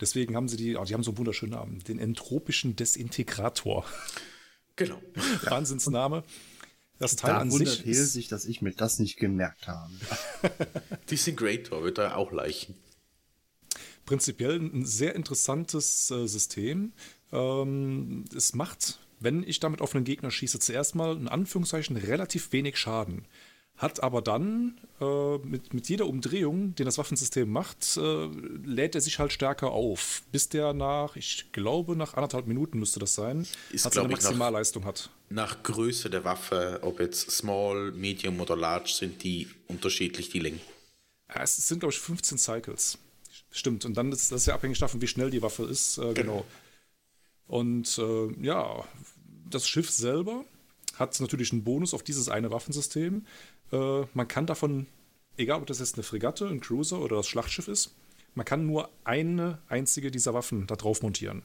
Deswegen haben sie die, oh, die haben so einen wunderschönen Namen, den entropischen Desintegrator. Genau. Wahnsinnsname. Das Teil Da an wundert sich sich, dass ich mir das nicht gemerkt habe. Disintegrator wird da auch Leichen. Prinzipiell ein sehr interessantes äh, System. Ähm, es macht, wenn ich damit auf einen Gegner schieße, zuerst mal in Anführungszeichen relativ wenig Schaden. Hat aber dann äh, mit, mit jeder Umdrehung, den das Waffensystem macht, äh, lädt er sich halt stärker auf. Bis der nach, ich glaube, nach anderthalb Minuten müsste das sein, Ist, hat seine ich, nach- Maximalleistung hat. Nach Größe der Waffe, ob jetzt Small, Medium oder Large, sind die unterschiedlich, die Längen. Ja, es sind, glaube ich, 15 Cycles. Stimmt. Und dann ist das ja abhängig davon, wie schnell die Waffe ist. Äh, genau. Und äh, ja, das Schiff selber hat natürlich einen Bonus auf dieses eine Waffensystem. Äh, man kann davon, egal ob das jetzt eine Fregatte, ein Cruiser oder das Schlachtschiff ist, man kann nur eine einzige dieser Waffen da drauf montieren.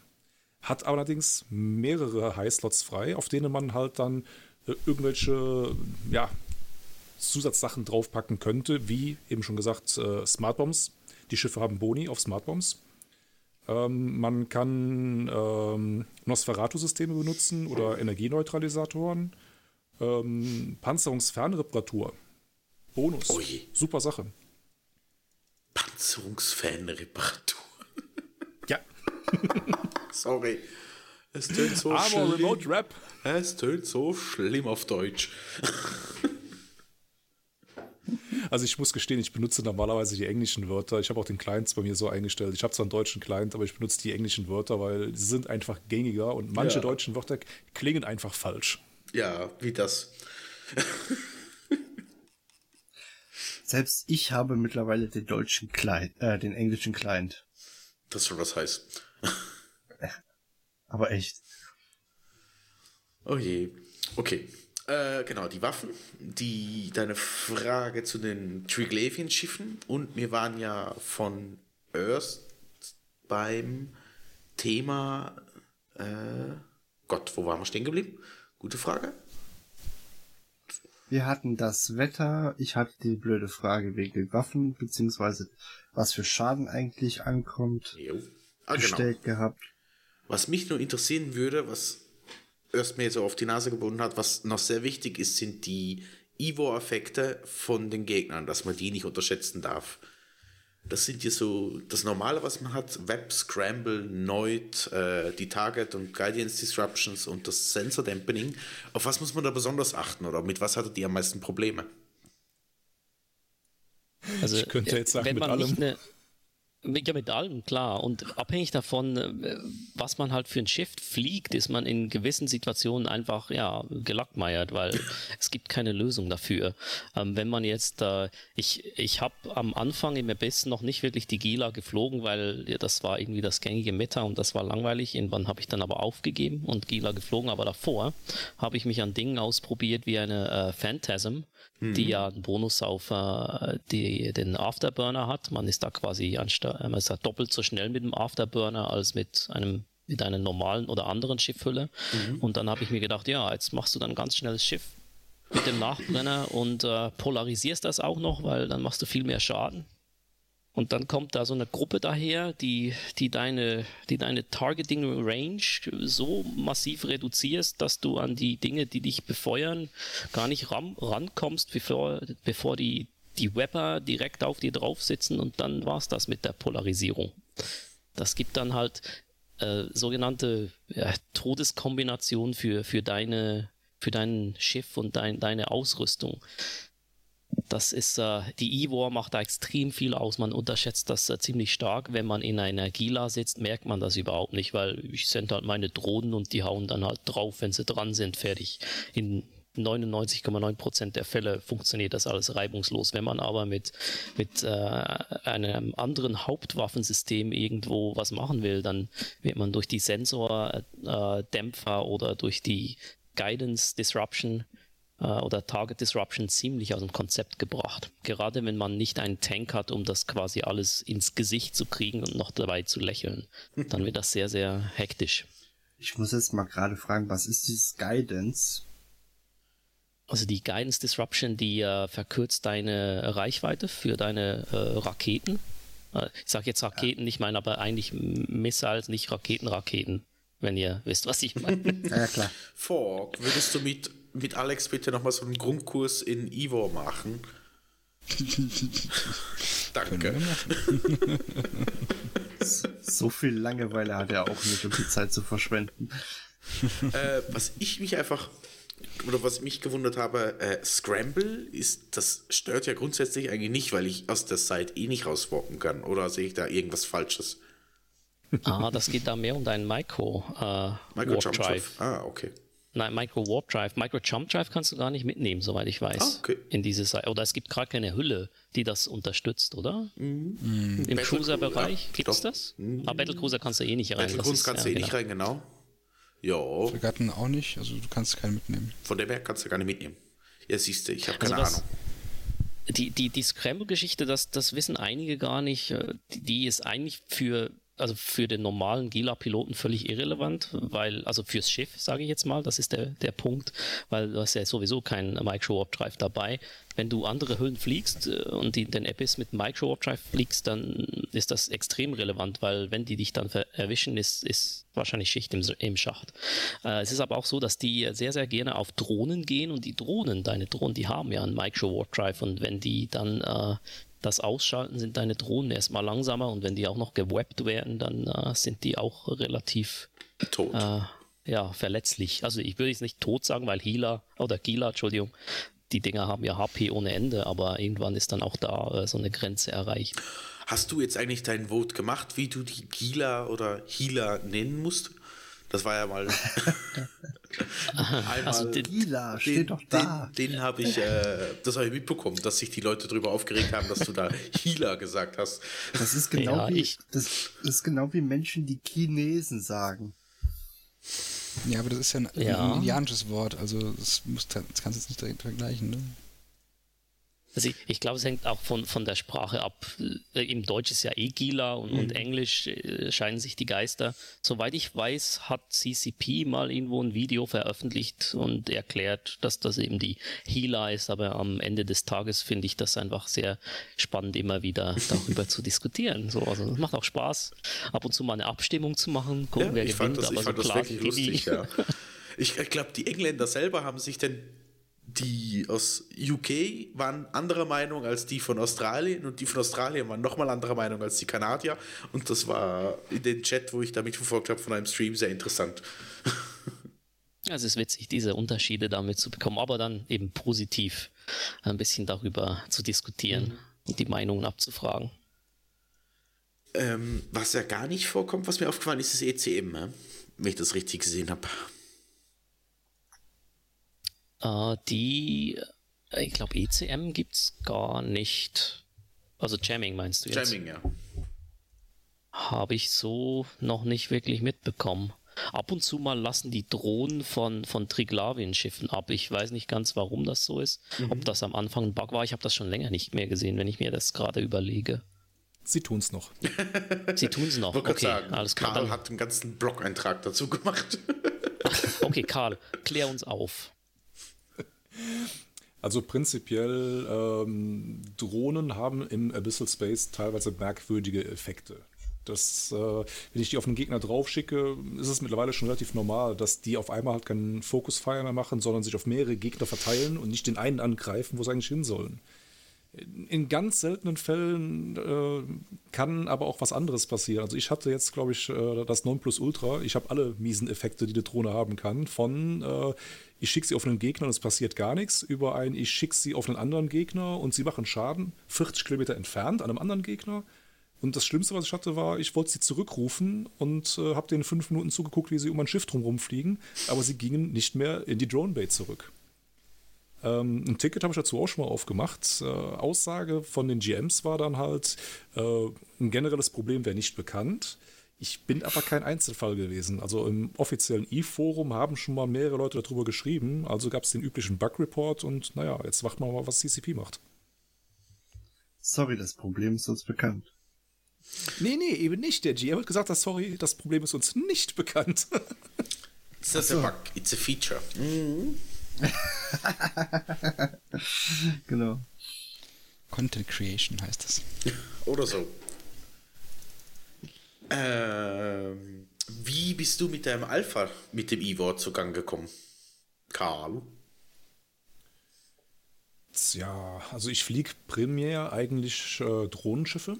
Hat allerdings mehrere Highslots frei, auf denen man halt dann äh, irgendwelche, ja, Zusatzsachen draufpacken könnte, wie eben schon gesagt, äh, Smartbombs. Die Schiffe haben Boni auf Smartbombs. Ähm, man kann ähm, Nosferatu-Systeme benutzen oder Energieneutralisatoren. Ähm, Panzerungsfernreparatur. Bonus. Oh. Super Sache. Panzerungsfan-Reparatur. Ja. Sorry. Es tönt so Armor schlimm. Remote Rap. Es tönt so schlimm auf Deutsch. Also ich muss gestehen, ich benutze normalerweise die englischen Wörter. Ich habe auch den Clients bei mir so eingestellt. Ich habe zwar einen deutschen Client, aber ich benutze die englischen Wörter, weil sie sind einfach gängiger und manche Ja. deutschen Wörter klingen einfach falsch. Ja, wie das. Selbst ich habe mittlerweile den deutschen Client, äh, den englischen Client. Das soll was heißt. Aber echt. Oh je. Okay. Äh, genau, die Waffen. Die, deine Frage zu den Triglavian-Schiffen. Und wir waren ja von Earth beim Thema. Äh, Gott, wo waren wir stehen geblieben? Gute Frage. Wir hatten das Wetter, ich hatte die blöde Frage wegen den Waffen, beziehungsweise was für Schaden eigentlich ankommt, Jo. Ah, genau. gestellt gehabt. Was mich nur interessieren würde, was erst mir so auf die Nase gebunden hat, was noch sehr wichtig ist, sind die Ivo-Effekte von den Gegnern, dass man die nicht unterschätzen darf. Das sind ja so das Normale, was man hat: Web, Scramble, Noid, äh, die Target und Guidance Disruptions und das Sensor Dampening. Auf was muss man da besonders achten oder mit was hattet ihr am meisten Probleme? Also, Ich könnte jetzt sagen, wenn mit man allem. Nicht eine, ja, mit allem, klar. Und abhängig davon, äh, was man halt für ein Schiff fliegt, ist man in gewissen Situationen einfach, ja, gelackmeiert, weil es gibt keine Lösung dafür. Ähm, wenn man jetzt, äh, ich, ich habe am Anfang im Abyss noch nicht wirklich die Gila geflogen, weil ja, das war irgendwie das gängige Meta und das war langweilig. Irgendwann habe ich dann aber aufgegeben und Gila geflogen, aber davor habe ich mich an Dingen ausprobiert wie eine äh, Phantasm, die ja einen Bonus auf äh, die, den Afterburner hat. Man ist da quasi anstatt, man ist da doppelt so schnell mit dem Afterburner als mit einem mit einer normalen oder anderen Schiffhülle. Und dann habe ich mir gedacht, ja, jetzt machst du dann ein ganz schnelles Schiff mit dem Nachbrenner und äh, polarisierst das auch noch, weil dann machst du viel mehr Schaden. Und dann kommt da so eine Gruppe daher, die, die, deine, die deine Targeting Range so massiv reduzierst, dass du an die Dinge, die dich befeuern, gar nicht ran, rankommst, bevor, bevor die, die Webber direkt auf dir drauf sitzen und dann war's das mit der Polarisierung. Das gibt dann halt äh, sogenannte ja, Todeskombination für, für, deine, für dein Schiff und dein, deine Ausrüstung. Das ist, äh, die Ivor macht da extrem viel aus. Man unterschätzt das äh, ziemlich stark. Wenn man in einer Gila sitzt, merkt man das überhaupt nicht, weil ich sende halt meine Drohnen und die hauen dann halt drauf, wenn sie dran sind, fertig. In 99,9% der Fälle funktioniert das alles reibungslos. Wenn man aber mit, mit äh, einem anderen Hauptwaffensystem irgendwo was machen will, dann wird man durch die Sensordämpfer oder durch die Guidance Disruption äh, oder Target Disruption ziemlich aus dem Konzept gebracht. Gerade wenn man nicht einen Tank hat, um das quasi alles ins Gesicht zu kriegen und noch dabei zu lächeln, dann wird das sehr, sehr hektisch. Ich muss jetzt mal gerade fragen, was ist dieses Guidance? Also die Guidance Disruption, die äh, verkürzt deine Reichweite für deine äh, Raketen. Äh, ich sage jetzt Raketen, ich meine aber eigentlich Missiles, nicht Raketen, Raketen. wenn ihr wisst, was ich meine. Ja, klar. Fork, würdest du mit, mit Alex bitte nochmal so einen Grundkurs in Ivor machen? Danke. So viel Langeweile hat er auch nicht, um die Zeit zu verschwenden. äh, was ich mich einfach oder was mich gewundert habe, äh, Scramble ist, das stört ja grundsätzlich eigentlich nicht, weil ich aus der Site eh nicht rauswarpen kann. Oder sehe ich da irgendwas Falsches? ah, das geht da mehr um deinen Micro, äh, Micro Warp Jump Drive. Drive. Ah, okay. Nein, Micro Warp Drive. Micro Jump Drive kannst du gar nicht mitnehmen, soweit ich weiß. Ah, okay. In diese Seite. Oder es gibt gerade keine Hülle, die das unterstützt, oder? Im Battle- Cruiser-Bereich ja, gibt es das? Ah, Battlecruiser kannst du eh nicht rein. Battlegrounds ist- kannst ja, du eh nicht genau. rein, genau. Ja, Fregatten auch nicht, also du kannst keinen mitnehmen. von dem her kannst du gar nicht mitnehmen. Ja, siehst du, ich habe keine Also Ahnung. Die, die, die Scramble-Geschichte, das, das wissen einige gar nicht. äh, Die, die ist eigentlich für, also für den normalen Gila-Piloten völlig irrelevant, weil, also fürs Schiff, sage ich jetzt mal, das ist der, der Punkt, weil du hast ja sowieso keinen Micro-Warp-Drive dabei. Wenn du andere Hüllen fliegst äh, und die, den Abyss mit Micro-Warp-Drive fliegst, dann ist das extrem relevant, weil wenn die dich dann erwischen, ist, ist wahrscheinlich Schicht im, im Schacht. Äh, es ist aber auch so, dass die sehr, sehr gerne auf Drohnen gehen und die Drohnen, deine Drohnen, die haben ja einen Micro-Warp-Drive und wenn die dann äh, das ausschalten, sind deine Drohnen erstmal langsamer und wenn die auch noch gewebbt werden, dann äh, sind die auch relativ Tot. äh, ja, verletzlich. Also ich würde jetzt nicht tot sagen, weil Healer oder Gila, Entschuldigung, die Dinger haben ja HP ohne Ende, aber irgendwann ist dann auch da äh, so eine Grenze erreicht. Hast du jetzt eigentlich dein Vote gemacht, wie du die Gila oder Healer nennen musst? Das war ja mal. Einmal Also den- Gila, den, steht doch da. Den, den habe ich, äh, das habe ich mitbekommen, dass sich die Leute darüber aufgeregt haben, dass du da Healer gesagt hast. Das ist genau Ja, wie ich- das ist genau wie Menschen, die Chinesen sagen. Ja, aber das ist ja ein, Ja. ein indianisches Wort, also das, muss, das kannst du jetzt nicht direkt vergleichen. Ne? Also ich, ich glaube, es hängt auch von, von der Sprache ab. Äh, Im Deutsch ist ja eh Gila und, und Englisch äh, scheinen sich die Geister. Soweit ich weiß, hat CCP mal irgendwo ein Video veröffentlicht und erklärt, dass das eben die Healer ist. Aber am Ende des Tages finde ich das einfach sehr spannend, immer wieder darüber zu diskutieren. So, also es macht auch Spaß, ab und zu mal eine Abstimmung zu machen, gucken, wer ich fand gewinnt. das, ich aber fand so das klar wirklich lustig, ja. Ich, ich glaube, die Engländer selber haben sich denn die aus UK waren anderer Meinung als die von Australien und die von Australien waren nochmal anderer Meinung als die Kanadier und das war in den Chat, wo ich da mitverfolgt habe von einem Stream, sehr interessant. Ja, es ist witzig, diese Unterschiede damit zu bekommen, aber dann eben positiv ein bisschen darüber zu diskutieren und die Meinungen abzufragen. Ähm, was ja gar nicht vorkommt, was mir aufgefallen ist, ist ECM, ne? wenn ich das richtig gesehen habe. Äh, die, äh, ich glaube, ECM gibt's gar nicht. Also Jamming meinst du jetzt? Jamming, ja. Habe ich so noch nicht wirklich mitbekommen. Ab und zu mal lassen die Drohnen von, von Triglavien-Schiffen ab. Ich weiß nicht ganz, warum das so ist. Ob das am Anfang ein Bug war. Ich habe das schon länger nicht mehr gesehen, wenn ich mir das gerade überlege. Sie tun's noch. Sie tun es noch. Okay, sagen, alles klar. Karl hat einen ganzen Blog-Eintrag dazu gemacht. okay, Karl, klär uns auf. Also prinzipiell, ähm, Drohnen haben im Abyssal Space teilweise merkwürdige Effekte. Das, äh, wenn ich die auf einen Gegner draufschicke, ist es mittlerweile schon relativ normal, dass die auf einmal halt keinen Focus-Fire mehr machen, sondern sich auf mehrere Gegner verteilen und nicht den einen angreifen, wo sie eigentlich hin sollen. In ganz seltenen Fällen äh, kann aber auch was anderes passieren. Also ich hatte jetzt, glaube ich, äh, das Nonplusultra. Ich habe alle miesen Effekte, die die Drohne haben kann. Von äh, ich schicke sie auf einen Gegner und es passiert gar nichts, über ein ich schicke sie auf einen anderen Gegner und sie machen Schaden, 40 Kilometer entfernt an einem anderen Gegner. Und das Schlimmste, was ich hatte, war, ich wollte sie zurückrufen und äh, habe denen fünf Minuten zugeguckt, wie sie um ein Schiff drumherum fliegen, aber sie gingen nicht mehr in die Drone Bay zurück. Ähm, ein Ticket habe ich dazu auch schon mal aufgemacht. Äh, Aussage von den GMs war dann halt, äh, ein generelles Problem wäre nicht bekannt. Ich bin aber kein Einzelfall gewesen. Also im offiziellen E-Forum haben schon mal mehrere Leute darüber geschrieben. Also gab es den üblichen Bug-Report und naja, jetzt warten wir mal, was CCP macht. Sorry, das Problem ist uns bekannt. Nee, nee, eben nicht. Der GM hat gesagt, dass, sorry, das Problem ist uns nicht bekannt. It's not a bug, it's a feature. Genau. Content Creation heißt das. Oder so. Ähm, wie bist du mit deinem Alpha mit dem Ivor zugang gekommen? Karl? Ja, also ich fliege primär eigentlich äh, Drohnenschiffe.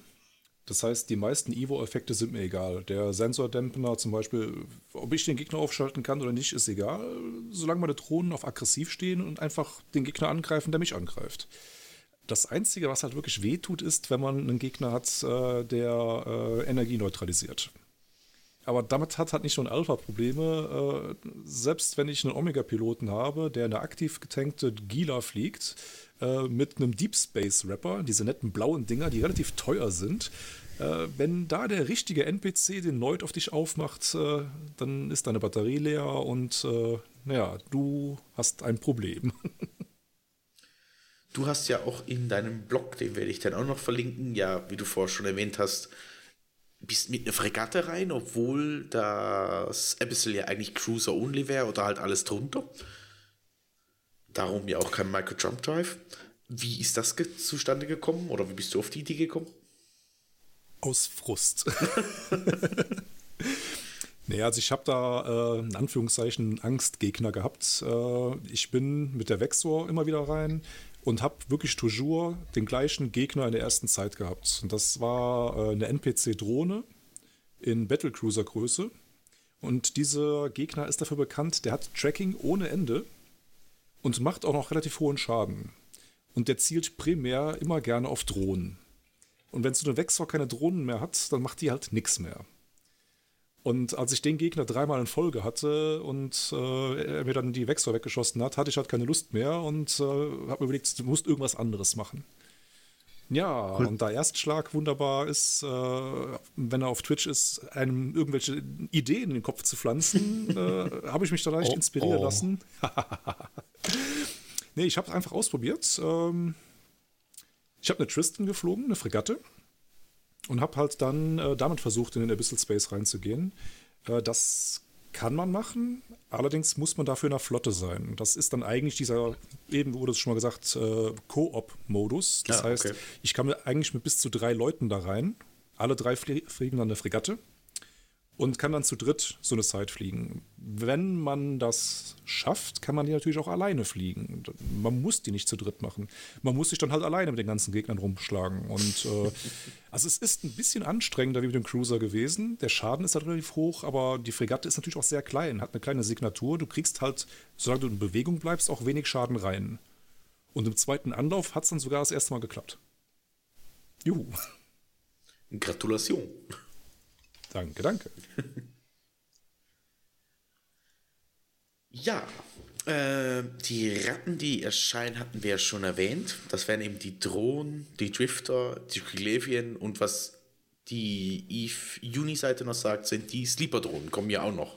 Das heißt, die meisten Evo-Effekte sind mir egal. Der Sensordämpfer zum Beispiel, ob ich den Gegner aufschalten kann oder nicht, ist egal, solange meine Drohnen auf aggressiv stehen und einfach den Gegner angreifen, der mich angreift. Das Einzige, was halt wirklich wehtut, ist, wenn man einen Gegner hat, äh, der äh, Energie neutralisiert. Aber damit hat halt nicht nur ein Alpha Probleme. Äh, selbst wenn ich einen Omega-Piloten habe, der eine aktiv getankte Gila fliegt, äh, mit einem Deep Space Rapper, diese netten blauen Dinger, die relativ teuer sind, äh, wenn da der richtige NPC den Neut auf dich aufmacht, äh, dann ist deine Batterie leer und äh, naja, du hast ein Problem. Du hast ja auch in deinem Blog, den werde ich dann auch noch verlinken, ja, wie du vorher schon erwähnt hast, bist mit einer Fregatte rein, obwohl das Abyssal ja eigentlich Cruiser-only wäre oder halt alles drunter. Darum ja auch kein Micro-Jump Drive. Wie ist das ge zustande gekommen oder wie bist du auf die Idee gekommen? Aus Frust. naja, also ich habe da äh, in Anführungszeichen Angstgegner gehabt. Äh, ich bin mit der Vexor immer wieder rein und habe wirklich toujours den gleichen Gegner in der ersten Zeit gehabt. Und das war äh, eine NPC-Drohne in Battlecruiser-Größe. Und dieser Gegner ist dafür bekannt, der hat Tracking ohne Ende und macht auch noch relativ hohen Schaden. Und der zielt primär immer gerne auf Drohnen. Und wenn so eine Vexor keine Drohnen mehr hat, dann macht die halt nichts mehr. Und als ich den Gegner dreimal in Folge hatte und äh, er mir dann die Vexor weggeschossen hat, hatte ich halt keine Lust mehr und äh, habe mir überlegt, du musst irgendwas anderes machen. Ja, cool. und da Erstschlag wunderbar ist, äh, wenn er auf Twitch ist, einem irgendwelche Ideen in den Kopf zu pflanzen, äh, habe ich mich da leicht oh, inspirieren oh. lassen. nee, ich habe es einfach ausprobiert. Ähm, ich habe eine Tristan geflogen, eine Fregatte, und habe halt dann äh, damit versucht, in den Abyssal Space reinzugehen. Äh, das kann man machen, allerdings muss man dafür in der Flotte sein. Das ist dann eigentlich dieser, eben wurde es schon mal gesagt, äh, Koop-Modus. Das ah, heißt, okay. ich kann eigentlich mit bis zu drei Leuten da rein. Alle drei fliegen dann eine Fregatte und kann dann zu dritt so eine Zeit fliegen. Wenn man das schafft, kann man die natürlich auch alleine fliegen. Man muss die nicht zu dritt machen. Man muss sich dann halt alleine mit den ganzen Gegnern rumschlagen. Und äh, also es ist ein bisschen anstrengender wie mit dem Cruiser gewesen. Der Schaden ist halt relativ hoch, aber die Fregatte ist natürlich auch sehr klein, hat eine kleine Signatur. Du kriegst halt, solange du in Bewegung bleibst, auch wenig Schaden rein. Und im zweiten Anlauf hat es dann sogar das erste Mal geklappt. Juhu. Gratulation. Danke, danke. ja, äh, die Ratten, die erscheinen, hatten wir ja schon erwähnt. Das wären eben die Drohnen, die Drifter, die Krylevien und was die Eve-Uni-Seite noch sagt, sind die Sleeper-Drohnen, kommen ja auch noch.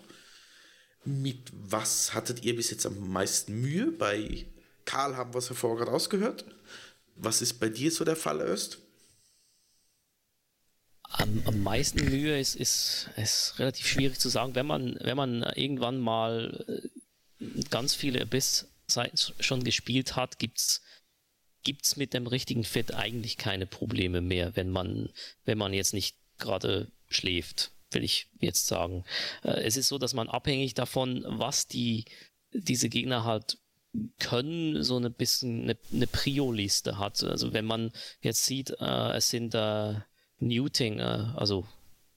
Mit was hattet ihr bis jetzt am meisten Mühe? Bei Karl haben wir es ja vorher gerade ausgehört. Was ist bei dir so der Fall, Öst? Am, am meisten Mühe ist, ist, ist relativ schwierig zu sagen. Wenn man, wenn man irgendwann mal äh, ganz viele Abyss-Seiten schon gespielt hat, gibt's gibt's mit dem richtigen Fit eigentlich keine Probleme mehr, wenn man, wenn man jetzt nicht gerade schläft, will ich jetzt sagen. Äh, es ist so, dass man abhängig davon, was die, diese Gegner halt können, so ein bisschen eine, eine Prio-Liste hat. Also wenn man jetzt sieht, äh, es sind da Muting, äh, also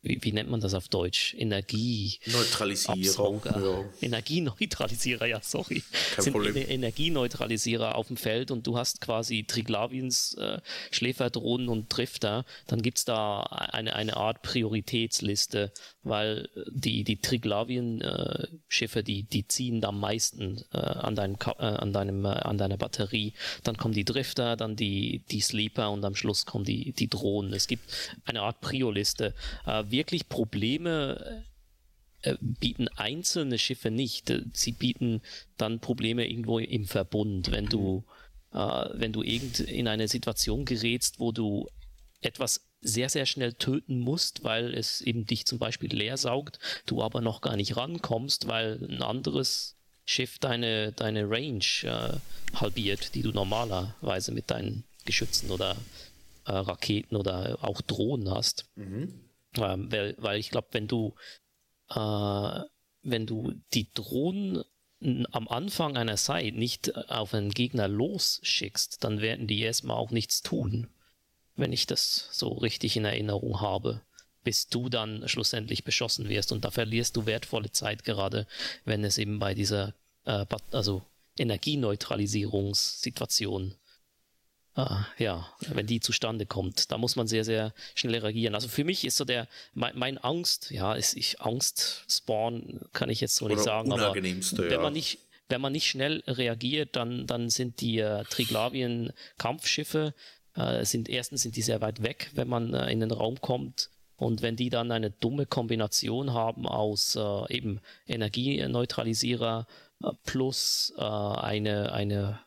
wie, wie, nennt man das auf Deutsch? Energie. Neutralisierer. Ja. Energieneutralisierer, ja, sorry. Kein sind Problem. Energieneutralisierer auf dem Feld und du hast quasi Triglavins, äh, Schläferdrohnen und Drifter, dann gibt es da eine, eine Art Prioritätsliste, weil die, die Triglavien-Schiffe, äh, die, die ziehen am meisten äh, an, deinem, äh, an, deinem, äh, an deiner Batterie. Dann kommen die Drifter, dann die, die Sleeper und am Schluss kommen die, die Drohnen. Es gibt eine Art Prio-Liste. Äh, wirklich Probleme äh, bieten einzelne Schiffe nicht. Sie bieten dann Probleme irgendwo im Verbund, wenn du, äh, wenn du irgend in eine Situation gerätst, wo du etwas sehr, sehr schnell töten musst, weil es eben dich zum Beispiel leer saugt, du aber noch gar nicht rankommst, weil ein anderes Schiff deine, deine Range äh, halbiert, die du normalerweise mit deinen Geschützen oder äh, Raketen oder auch Drohnen hast. Mhm. Ähm, weil, weil ich glaube, wenn du äh, wenn du die Drohnen am Anfang einer Site nicht auf einen Gegner losschickst, dann werden die erstmal auch nichts tun, wenn ich das so richtig in Erinnerung habe, bis du dann schlussendlich beschossen wirst. Und da verlierst du wertvolle Zeit gerade, wenn es eben bei dieser äh, also Energieneutralisierungssituation ja, wenn die zustande kommt, da muss man sehr, sehr schnell reagieren. Also für mich ist so der, mein, mein Angst, ja, ist ich Angst, Spawn, kann ich jetzt so nicht sagen, aber wenn ja. man nicht, wenn man nicht schnell reagiert, dann, dann sind die äh, Triglavien-Kampfschiffe, äh, sind erstens sind die sehr weit weg, wenn man äh, in den Raum kommt. Und wenn die dann eine dumme Kombination haben aus äh, eben Energieneutralisierer äh, plus äh, eine, eine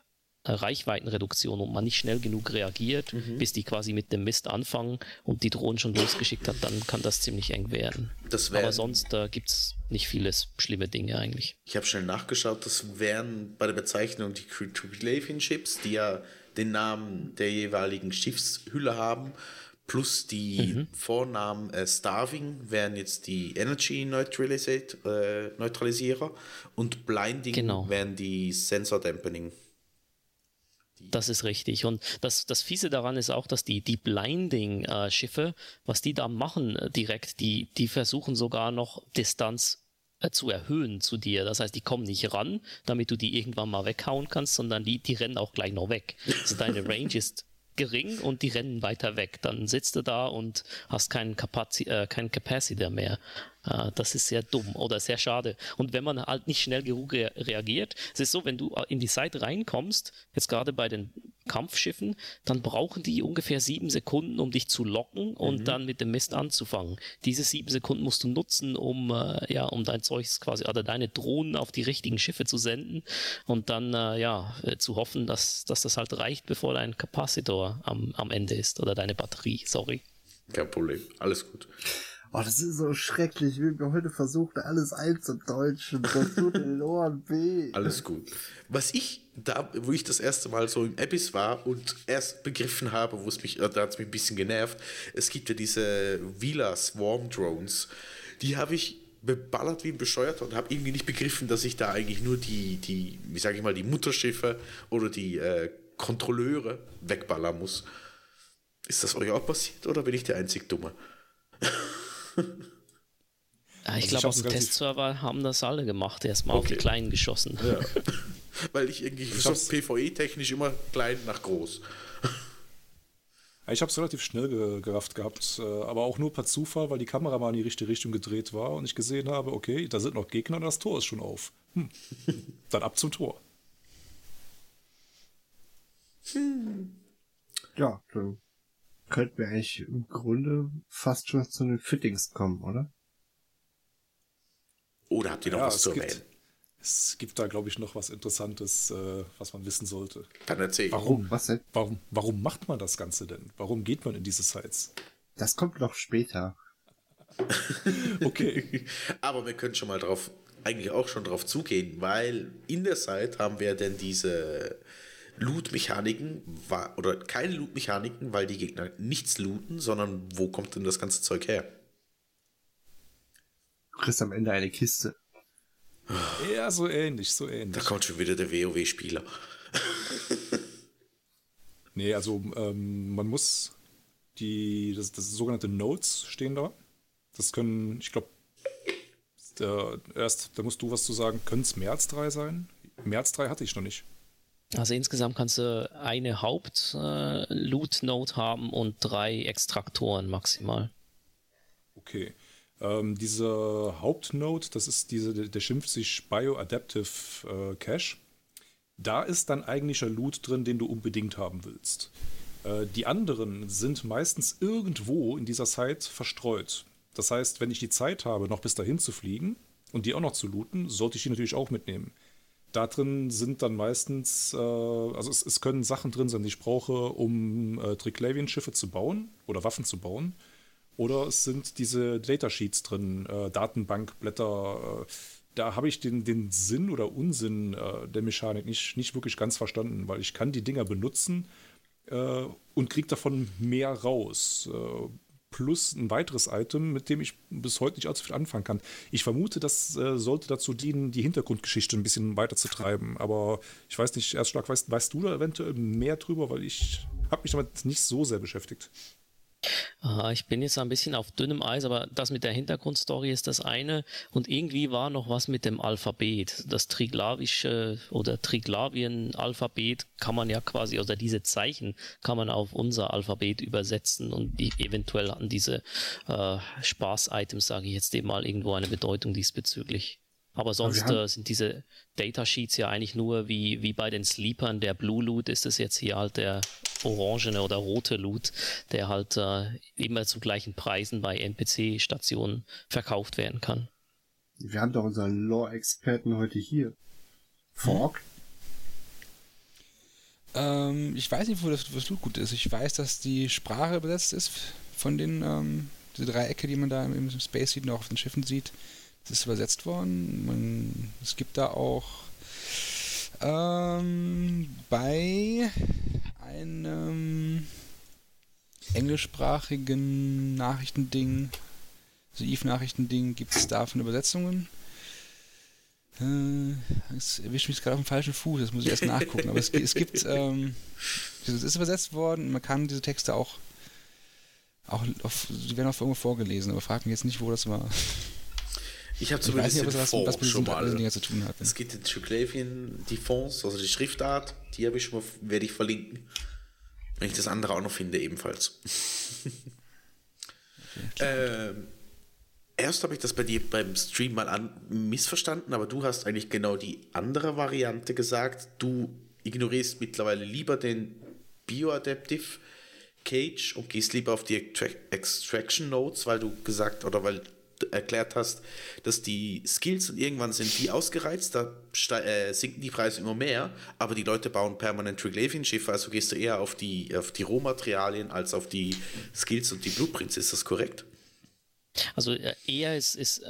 Reichweitenreduktion und man nicht schnell genug reagiert, mhm. bis die quasi mit dem Mist anfangen und die Drohnen schon losgeschickt hat, dann kann das ziemlich eng werden. Aber sonst äh, gibt es nicht viele schlimme Dinge eigentlich. Ich habe schnell nachgeschaut, das wären bei der Bezeichnung die Ships, die ja den Namen der jeweiligen Schiffshülle haben, plus die mhm. Vornamen äh, Starving wären jetzt die Energy äh, Neutralisierer und Blinding genau. wären die Sensor Dampening. Das ist richtig. Und das, das Fiese daran ist auch, dass die, die Blinding-Schiffe, was die da machen äh, direkt, die, die versuchen sogar noch Distanz äh, zu erhöhen zu dir. Das heißt, die kommen nicht ran, damit du die irgendwann mal weghauen kannst, sondern die, die rennen auch gleich noch weg. Also deine Range ist gering und die rennen weiter weg. Dann sitzt du da und hast keinen, Capaci äh, keinen Capacitor mehr. Äh, das ist sehr dumm oder sehr schade. Und wenn man halt nicht schnell genug re reagiert, es ist so, wenn du in die Seite reinkommst, jetzt gerade bei den Kampfschiffen, dann brauchen die ungefähr sieben Sekunden, um dich zu locken und mhm. dann mit dem Mist anzufangen. Diese sieben Sekunden musst du nutzen, um äh, ja, um dein Zeugs quasi oder deine Drohnen auf die richtigen Schiffe zu senden und dann äh, ja äh, zu hoffen, dass, dass das halt reicht, bevor dein Kapazitor am, am Ende ist oder deine Batterie. Sorry. Kein Problem, alles gut. Oh, das ist so schrecklich. Wir haben heute versucht, alles einzudeutschen. Das tut den Ohren weh. Alles gut. Was ich da, wo ich das erste Mal so im Abyss war und erst begriffen habe, wo es mich, da hat es mich ein bisschen genervt, es gibt ja diese Vila Swarm Drones. Die habe ich beballert wie ein Bescheuerter und habe irgendwie nicht begriffen, dass ich da eigentlich nur die, die wie sage ich mal, die Mutterschiffe oder die äh, Kontrolleure wegballern muss. Ist das euch auch passiert oder bin ich der einzig Dumme? Ja, ich also glaube, auf dem Testserver haben das alle gemacht, erstmal okay. auf die Kleinen geschossen. Ja. Weil ich irgendwie ich so PvE-technisch immer klein nach groß. Ich habe es relativ schnell gerafft gehabt, äh, aber auch nur per Zufall, weil die Kamera mal in die richtige Richtung gedreht war und ich gesehen habe, okay, da sind noch Gegner und das Tor ist schon auf. Hm. Dann ab zum Tor. Hm. Ja, dann könnten wir eigentlich im Grunde fast schon zu den Fittings kommen, oder? Oder habt ihr noch ja, was zu erwähnen? Es gibt da, glaube ich, noch was Interessantes, äh, was man wissen sollte. Dann erzähl. Warum? Was denn? Warum, warum macht man das Ganze denn? Warum geht man in diese Sites? Das kommt noch später. okay. Aber wir können schon mal drauf, eigentlich auch schon drauf zugehen, weil in der Site haben wir denn diese Loot-Mechaniken oder keine Loot-Mechaniken, weil die Gegner nichts looten, sondern wo kommt denn das ganze Zeug her? Du kriegst am Ende eine Kiste. Ja, so ähnlich, so ähnlich. Da kommt schon wieder der WoW-Spieler. nee, also ähm, man muss die, das, das sogenannte Nodes stehen da. Das können, ich glaube, erst, da musst du was zu sagen, können es mehr als drei sein? Mehr als drei hatte ich noch nicht. Also insgesamt kannst du eine Haupt-Loot-Node äh, haben und drei Extraktoren maximal. Okay. Ähm, diese Hauptnode, das ist diese, der schimpft sich Bioadaptive äh, Cache. Da ist dann eigentlicher Loot drin, den du unbedingt haben willst. Äh, die anderen sind meistens irgendwo in dieser Site verstreut. Das heißt, wenn ich die Zeit habe, noch bis dahin zu fliegen und die auch noch zu looten, sollte ich die natürlich auch mitnehmen da drin sind dann meistens, äh, also es, es, können Sachen drin sein, die ich brauche, um äh, Triclavian-Schiffe zu bauen oder Waffen zu bauen. Oder es sind diese Datasheets drin, äh, Datenbankblätter. Äh, da habe ich den, den Sinn oder Unsinn äh, der Mechanik nicht, nicht wirklich ganz verstanden, weil ich kann die Dinger benutzen äh, und kriege davon mehr raus. Plus ein weiteres Item, mit dem ich bis heute nicht allzu viel anfangen kann. Ich vermute, das äh, sollte dazu dienen, die Hintergrundgeschichte ein bisschen weiterzutreiben. Aber ich weiß nicht, Erstschlag, weißt, weißt du da eventuell mehr drüber, weil ich habe mich damit nicht so sehr beschäftigt. Ich bin jetzt ein bisschen auf dünnem Eis, aber das mit der Hintergrundstory ist das eine. Und irgendwie war noch was mit dem Alphabet. Das Triglavische oder Triglawien-Alphabet kann man ja quasi, oder diese Zeichen kann man auf unser Alphabet übersetzen und die eventuell an diese äh, Spaß-Items, sage ich jetzt eben mal, irgendwo eine Bedeutung diesbezüglich. Aber sonst äh, sind diese Datasheets ja eigentlich nur wie, wie bei den Sleepern. Der Blue Loot ist es jetzt hier halt der orangene oder rote Loot, der halt äh, immer zu gleichen Preisen bei NPC-Stationen verkauft werden kann. Wir haben doch unseren Lore-Experten heute hier. Fork? Ähm, ich weiß nicht, wo das, das Loot gut ist. Ich weiß, dass die Sprache übersetzt ist von den ähm, diese Dreiecke, die man da im, im Space sieht und auch auf den Schiffen sieht. Das ist übersetzt worden. Man, es gibt da auch ähm, bei einem englischsprachigen Nachrichtending, also Eve-Nachrichtending, gibt es davon Übersetzungen. Äh, das erwischt mich gerade auf dem falschen Fuß, das muss ich erst nachgucken. Aber es, es gibt, ähm, es ist übersetzt worden, man kann diese Texte auch, auch auf, die werden auch irgendwo vorgelesen, aber frag mich jetzt nicht, wo das war. Ich habe zumindest ich weiß nicht, den was, was mit schon mal. Dingen zu tun hat. Es gibt in Triglavian die Fonds, also die Schriftart, die habe ich schon mal, werde ich verlinken. Wenn ich das andere auch noch finde, ebenfalls. ähm, erst habe ich das bei dir beim Stream mal an, missverstanden, aber du hast eigentlich genau die andere Variante gesagt. Du ignorierst mittlerweile lieber den Bioadaptive Cage und gehst lieber auf die Extra- Extraction Notes, weil du gesagt oder weil erklärt hast, dass die Skills und irgendwann sind die ausgereizt, da äh, sinken die Preise immer mehr, aber die Leute bauen permanent Triglavian-Schiffe, also gehst du eher auf die, auf die Rohmaterialien als auf die Skills und die Blueprints, ist das korrekt? Also äh, eher ist, ist,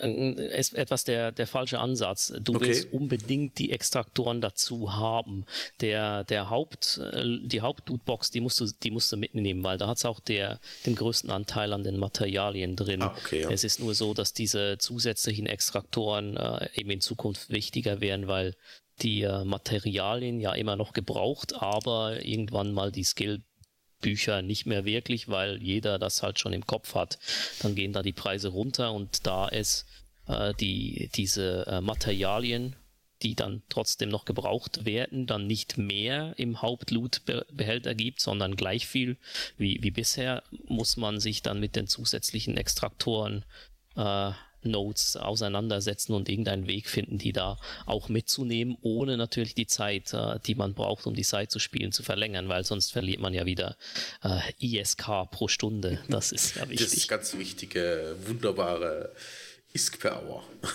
äh, ist etwas der, der falsche Ansatz. Du Okay. willst unbedingt die Extraktoren dazu haben. Der, der Haupt, äh, die Hauptlootbox, die musst du, die musst du mitnehmen, weil da hat es auch der, den größten Anteil an den Materialien drin. Ah, okay, ja. Es ist nur so, dass diese zusätzlichen Extraktoren äh, eben in Zukunft wichtiger werden, weil die äh, Materialien ja immer noch gebraucht, aber irgendwann mal die Skill Bücher nicht mehr wirklich, weil jeder das halt schon im Kopf hat. Dann gehen da die Preise runter und da es äh, die, diese äh, Materialien, die dann trotzdem noch gebraucht werden, dann nicht mehr im Hauptloot-Behälter gibt, sondern gleich viel wie, wie bisher, muss man sich dann mit den zusätzlichen Extraktoren äh, Nodes auseinandersetzen und irgendeinen Weg finden, die da auch mitzunehmen, ohne natürlich die Zeit, äh, die man braucht, um die Zeit zu spielen, zu verlängern, weil sonst verliert man ja wieder äh, ISK pro Stunde. Das ist ja Das wichtig. ist ganz wichtige, wunderbare Isk per Hour.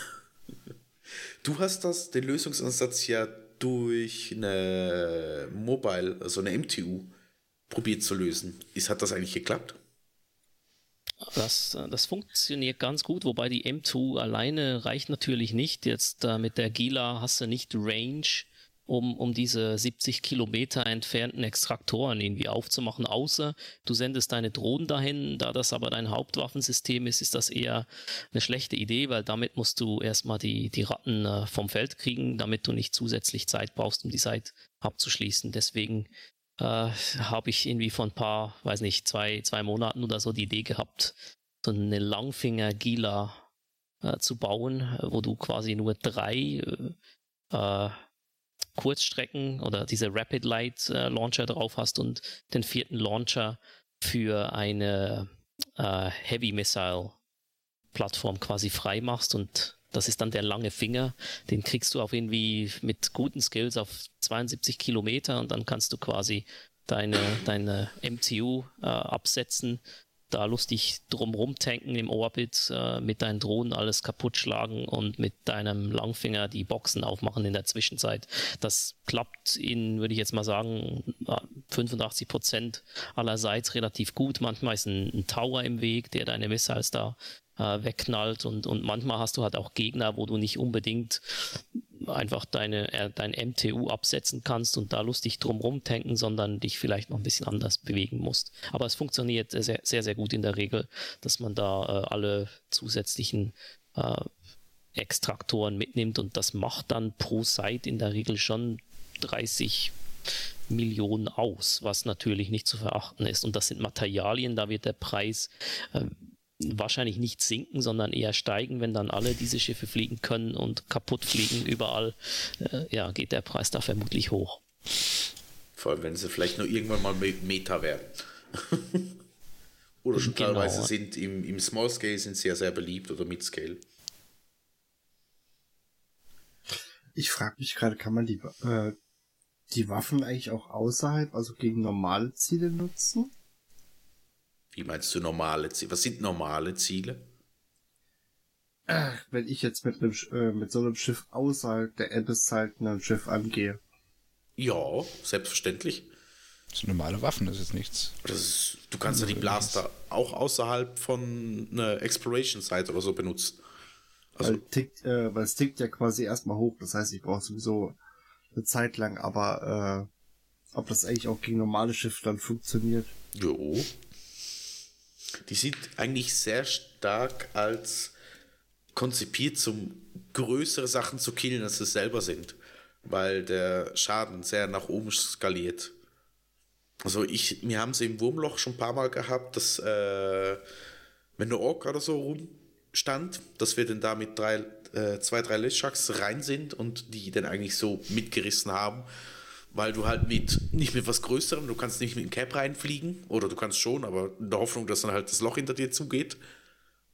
Du hast das, den Lösungsansatz ja durch eine Mobile, also eine MTU, probiert zu lösen. Ist, hat das eigentlich geklappt? Das, äh, das funktioniert ganz gut, wobei die M2 alleine reicht natürlich nicht. Jetzt äh, mit der Gila hast du nicht Range, um, um diese 70 Kilometer entfernten Extraktoren irgendwie aufzumachen, außer du sendest deine Drohnen dahin. Da das aber dein Hauptwaffensystem ist, ist das eher eine schlechte Idee, weil damit musst du erstmal die, die Ratten äh, vom Feld kriegen, damit du nicht zusätzlich Zeit brauchst, um die Zeit abzuschließen. Deswegen äh, habe ich irgendwie vor ein paar, weiß nicht, zwei, zwei Monaten oder so die Idee gehabt, so eine Langfinger-Gila äh, zu bauen, wo du quasi nur drei äh, äh, Kurzstrecken oder diese Rapid Light äh, Launcher drauf hast und den vierten Launcher für eine äh, Heavy Missile Plattform quasi frei machst und das ist dann der lange Finger. Den kriegst du auf irgendwie mit guten Skills auf 72 Kilometer und dann kannst du quasi deine, deine MTU äh, absetzen, da lustig drumrum tanken im Orbit, äh, mit deinen Drohnen alles kaputt schlagen und mit deinem Langfinger die Boxen aufmachen in der Zwischenzeit. Das klappt in, würde ich jetzt mal sagen, 85 Prozent allerseits relativ gut. Manchmal ist ein, ein Tower im Weg, der deine Missiles da äh, wegknallt und, und manchmal hast du halt auch Gegner, wo du nicht unbedingt einfach deine, äh, dein MTU absetzen kannst und da lustig drumrum tanken, sondern dich vielleicht noch ein bisschen anders bewegen musst. Aber es funktioniert sehr, sehr, sehr gut in der Regel, dass man da äh, alle zusätzlichen äh, Extraktoren mitnimmt und das macht dann pro Site in der Regel schon 30 Millionen aus, was natürlich nicht zu verachten ist. Und das sind Materialien, da wird der Preis äh, wahrscheinlich nicht sinken, sondern eher steigen, wenn dann alle diese Schiffe fliegen können und kaputt fliegen überall. Äh, ja, geht der Preis da vermutlich hoch. Vor allem, wenn sie vielleicht nur irgendwann mal Meta werden. oder schon genau. teilweise sind im, im Small Scale sind sie ja sehr beliebt oder Mid Scale. Ich frage mich gerade, kann man die, äh, die Waffen eigentlich auch außerhalb, also gegen normale Ziele nutzen? Wie meinst du normale Ziele? Was sind normale Ziele? Ach, wenn ich jetzt mit, einem, äh, mit so einem Schiff außerhalb der Abyss-Zeit ein Schiff angehe. Ja, selbstverständlich. Das sind normale Waffen, das ist jetzt nichts. Ist, du kannst ja die Blaster auch außerhalb von einer Exploration-Site oder so benutzen. Also, weil, tickt, äh, weil es tickt ja quasi erstmal hoch, das heißt, ich brauche sowieso eine Zeit lang, aber äh, ob das eigentlich auch gegen normale Schiffe dann funktioniert. Jo. Die sind eigentlich sehr stark als konzipiert, um größere Sachen zu killen, als sie selber sind. Weil der Schaden sehr nach oben skaliert. Also ich, wir haben sie im Wurmloch schon ein paar Mal gehabt, dass äh, wenn eine Ork oder so rumstand, dass wir dann da mit drei, äh, zwei, drei Lischaks rein sind und die dann eigentlich so mitgerissen haben weil du halt mit, nicht mit was Größerem, du kannst nicht mit einem Cap reinfliegen, oder du kannst schon, aber in der Hoffnung, dass dann halt das Loch hinter dir zugeht.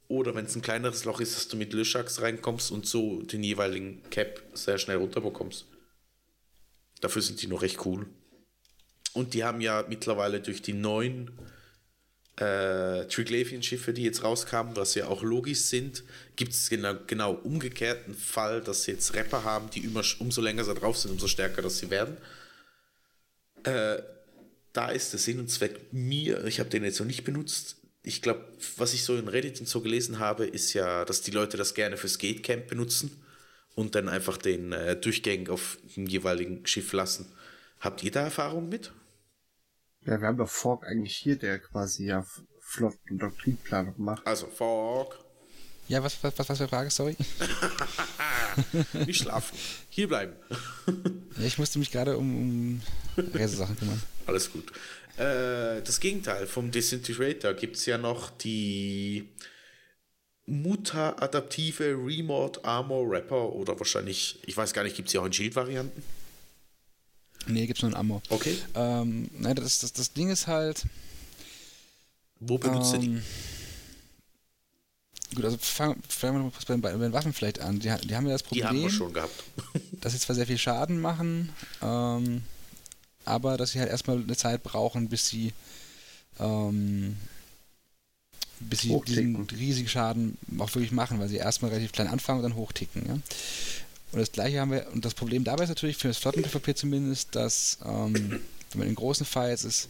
Oder wenn es ein kleineres Loch ist, dass du mit Löschachs reinkommst und so den jeweiligen Cap sehr schnell runterbekommst. Dafür sind die noch recht cool. Und die haben ja mittlerweile durch die neuen äh, Triglavian-Schiffe, die jetzt rauskamen, was ja auch logisch sind, gibt es genau, genau umgekehrten Fall, dass sie jetzt Rapper haben, die immer, umso länger sie drauf sind, umso stärker dass sie werden. Äh, da ist der Sinn und Zweck mir, ich habe den jetzt noch nicht benutzt. Ich glaube, was ich so in Reddit und so gelesen habe, ist ja, dass die Leute das gerne fürs Gatecamp benutzen und dann einfach den äh, Durchgang auf dem jeweiligen Schiff lassen. Habt ihr da Erfahrung mit? Ja, wir haben doch Fork eigentlich hier, der quasi ja flotten Doktrinplanung macht. Also Fork. Ja, was, was, was, was für eine Frage, sorry? Nicht schlafen. Hier bleiben. ich musste mich gerade um, um Reisesachen kümmern. Alles gut. Äh, das Gegenteil vom Disintegrator gibt es ja noch die Muta-adaptive Remote Armor Wrapper oder wahrscheinlich, ich weiß gar nicht, gibt es ja auch in Shield-Varianten? Nee, gibt es nur in Ammo. Okay. Ähm, nein, das, das, das Ding ist halt. Wo benutzt ähm, ihr die? Gut, also fangen, wir mal bei, bei den Waffen vielleicht an. Die, die haben ja das Problem, die haben wir schon gehabt. dass sie zwar sehr viel Schaden machen, ähm, aber dass sie halt erstmal eine Zeit brauchen, bis sie ähm, bis sie diesen riesigen Schaden auch wirklich machen, weil sie erstmal relativ klein anfangen und dann hochticken. Ja? Und das gleiche haben wir, und das Problem dabei ist natürlich für das Flotten-PvP zumindest, dass ähm, wenn man in großen Files ist,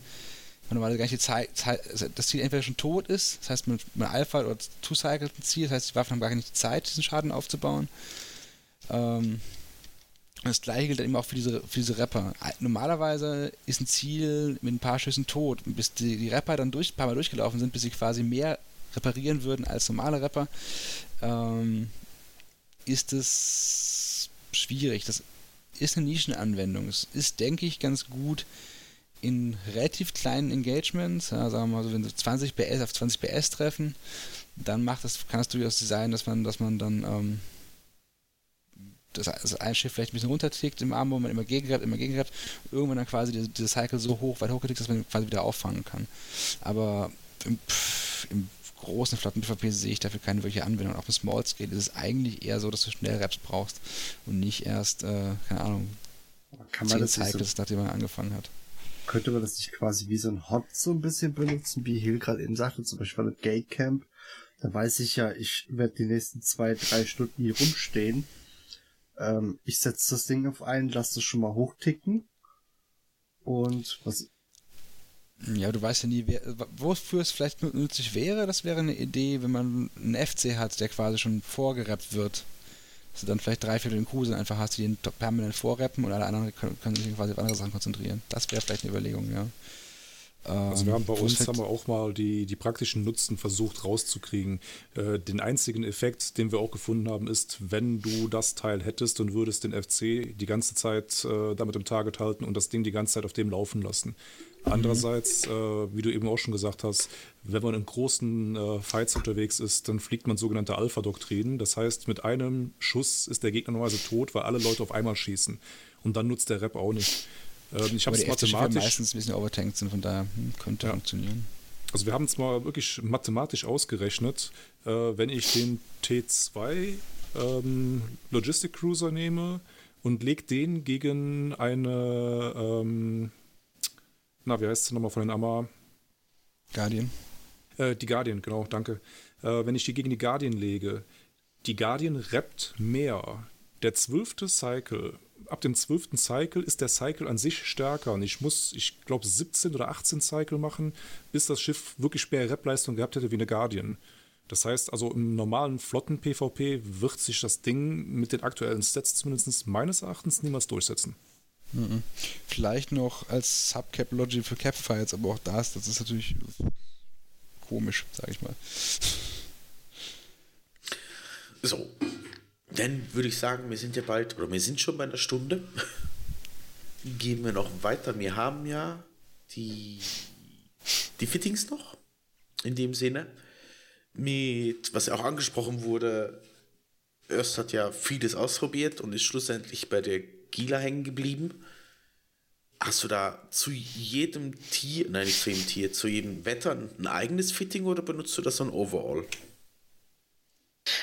man normalerweise gar nicht die Zeit, also das Ziel entweder schon tot ist, das heißt man, man Alpha oder two-cycelt ein Ziel, das heißt die Waffen haben gar nicht die Zeit, diesen Schaden aufzubauen. Ähm, und das gleiche gilt dann eben auch für diese, für diese Rapper. Normalerweise ist ein Ziel mit ein paar Schüssen tot, bis die, die Rapper dann durch, ein paar Mal durchgelaufen sind, bis sie quasi mehr reparieren würden als normale Rapper, ähm, ist es schwierig. Das ist eine Nischenanwendung. Es ist, denke ich, ganz gut in relativ kleinen Engagements, ja, sagen wir mal so, wenn sie 20 PS auf 20 PS treffen, dann macht das, kann es durchaus sein, dass man, dass man dann ähm, das, das ein Schiff vielleicht ein bisschen runtertickt im Arm, wo man immer gegengreift, immer gegengreift, irgendwann dann quasi diese, diese Cycle so hoch, weit hochgetickt, dass man quasi wieder auffangen kann. Aber im, pff, im großen flotten PvP sehe ich dafür keine wirkliche Anwendung. Auch im Small Scale ist es eigentlich eher so, dass du schnell Raps brauchst und nicht erst, äh, keine Ahnung, Kann man das Cycles, so, nachdem man angefangen hat. Könnte man das nicht quasi wie so ein Hot so ein bisschen benutzen, wie Hill gerade eben sagte, zum Beispiel bei Gate Camp. Da weiß ich ja, ich werde die nächsten zwei, drei Stunden hier rumstehen. Ähm, ich setze das Ding auf ein, lasse es schon mal hochticken. Und was ja, du weißt ja nie, wer, wofür es vielleicht nützlich wäre. Das wäre eine Idee, wenn man einen FC hat, der quasi schon vorgerappt wird. Dass du dann vielleicht drei Viertel den Crew einfach hast, die den permanent vorrappen und alle anderen können, können sich quasi auf andere Sachen konzentrieren. Das wäre vielleicht eine Überlegung, ja. Also wir haben bei Ähm, uns haben wir auch mal die, die praktischen Nutzen versucht rauszukriegen. Äh, den einzigen Effekt, den wir auch gefunden haben, ist, wenn du das Teil hättest und würdest den FC die ganze Zeit äh, damit im Target halten und das Ding die ganze Zeit auf dem laufen lassen. Andererseits, äh, wie du eben auch schon gesagt hast, wenn man in großen äh, Fights unterwegs ist, dann fliegt man sogenannte Alpha-Doktrinen. Das heißt, mit einem Schuss ist der Gegner normalerweise tot, weil alle Leute auf einmal schießen. Und dann nutzt der Rep auch nicht. Ähm, ich habe es mathematisch. meistens ein bisschen overtankt sind, von daher hm, könnte Ja. funktionieren. Also wir haben es mal wirklich mathematisch ausgerechnet, äh, wenn ich den T2 ähm, Logistic Cruiser nehme und leg den gegen eine, ähm, na wie heißt es nochmal von den Amma? Guardian. Äh, die Guardian, genau, danke. Äh, wenn ich die gegen die Guardian lege, die Guardian rappt mehr. Der zwölfte Cycle, ab dem zwölften Cycle ist der Cycle an sich stärker und ich muss, ich glaube, 17 oder 18 Cycle machen, bis das Schiff wirklich mehr Rap-Leistung gehabt hätte wie eine Guardian. Das heißt, also im normalen Flotten-PvP wird sich das Ding mit den aktuellen Stats zumindest meines Erachtens niemals durchsetzen. Mhm. Vielleicht noch als Subcap Logic für Capfights, aber auch das, das ist natürlich komisch, sag ich mal. So, dann würde ich sagen, wir sind ja bald, oder wir sind schon bei einer Stunde. Gehen wir noch weiter. Wir haben ja die, die Fittings noch, in dem Sinne. Mit, was ja auch angesprochen wurde, Öst hat ja vieles ausprobiert und ist schlussendlich bei der Gila hängen geblieben. Hast du da zu jedem Tier, nein, nicht zu jedem Tier, zu jedem Wetter ein eigenes Fitting oder benutzt du das so ein Overall?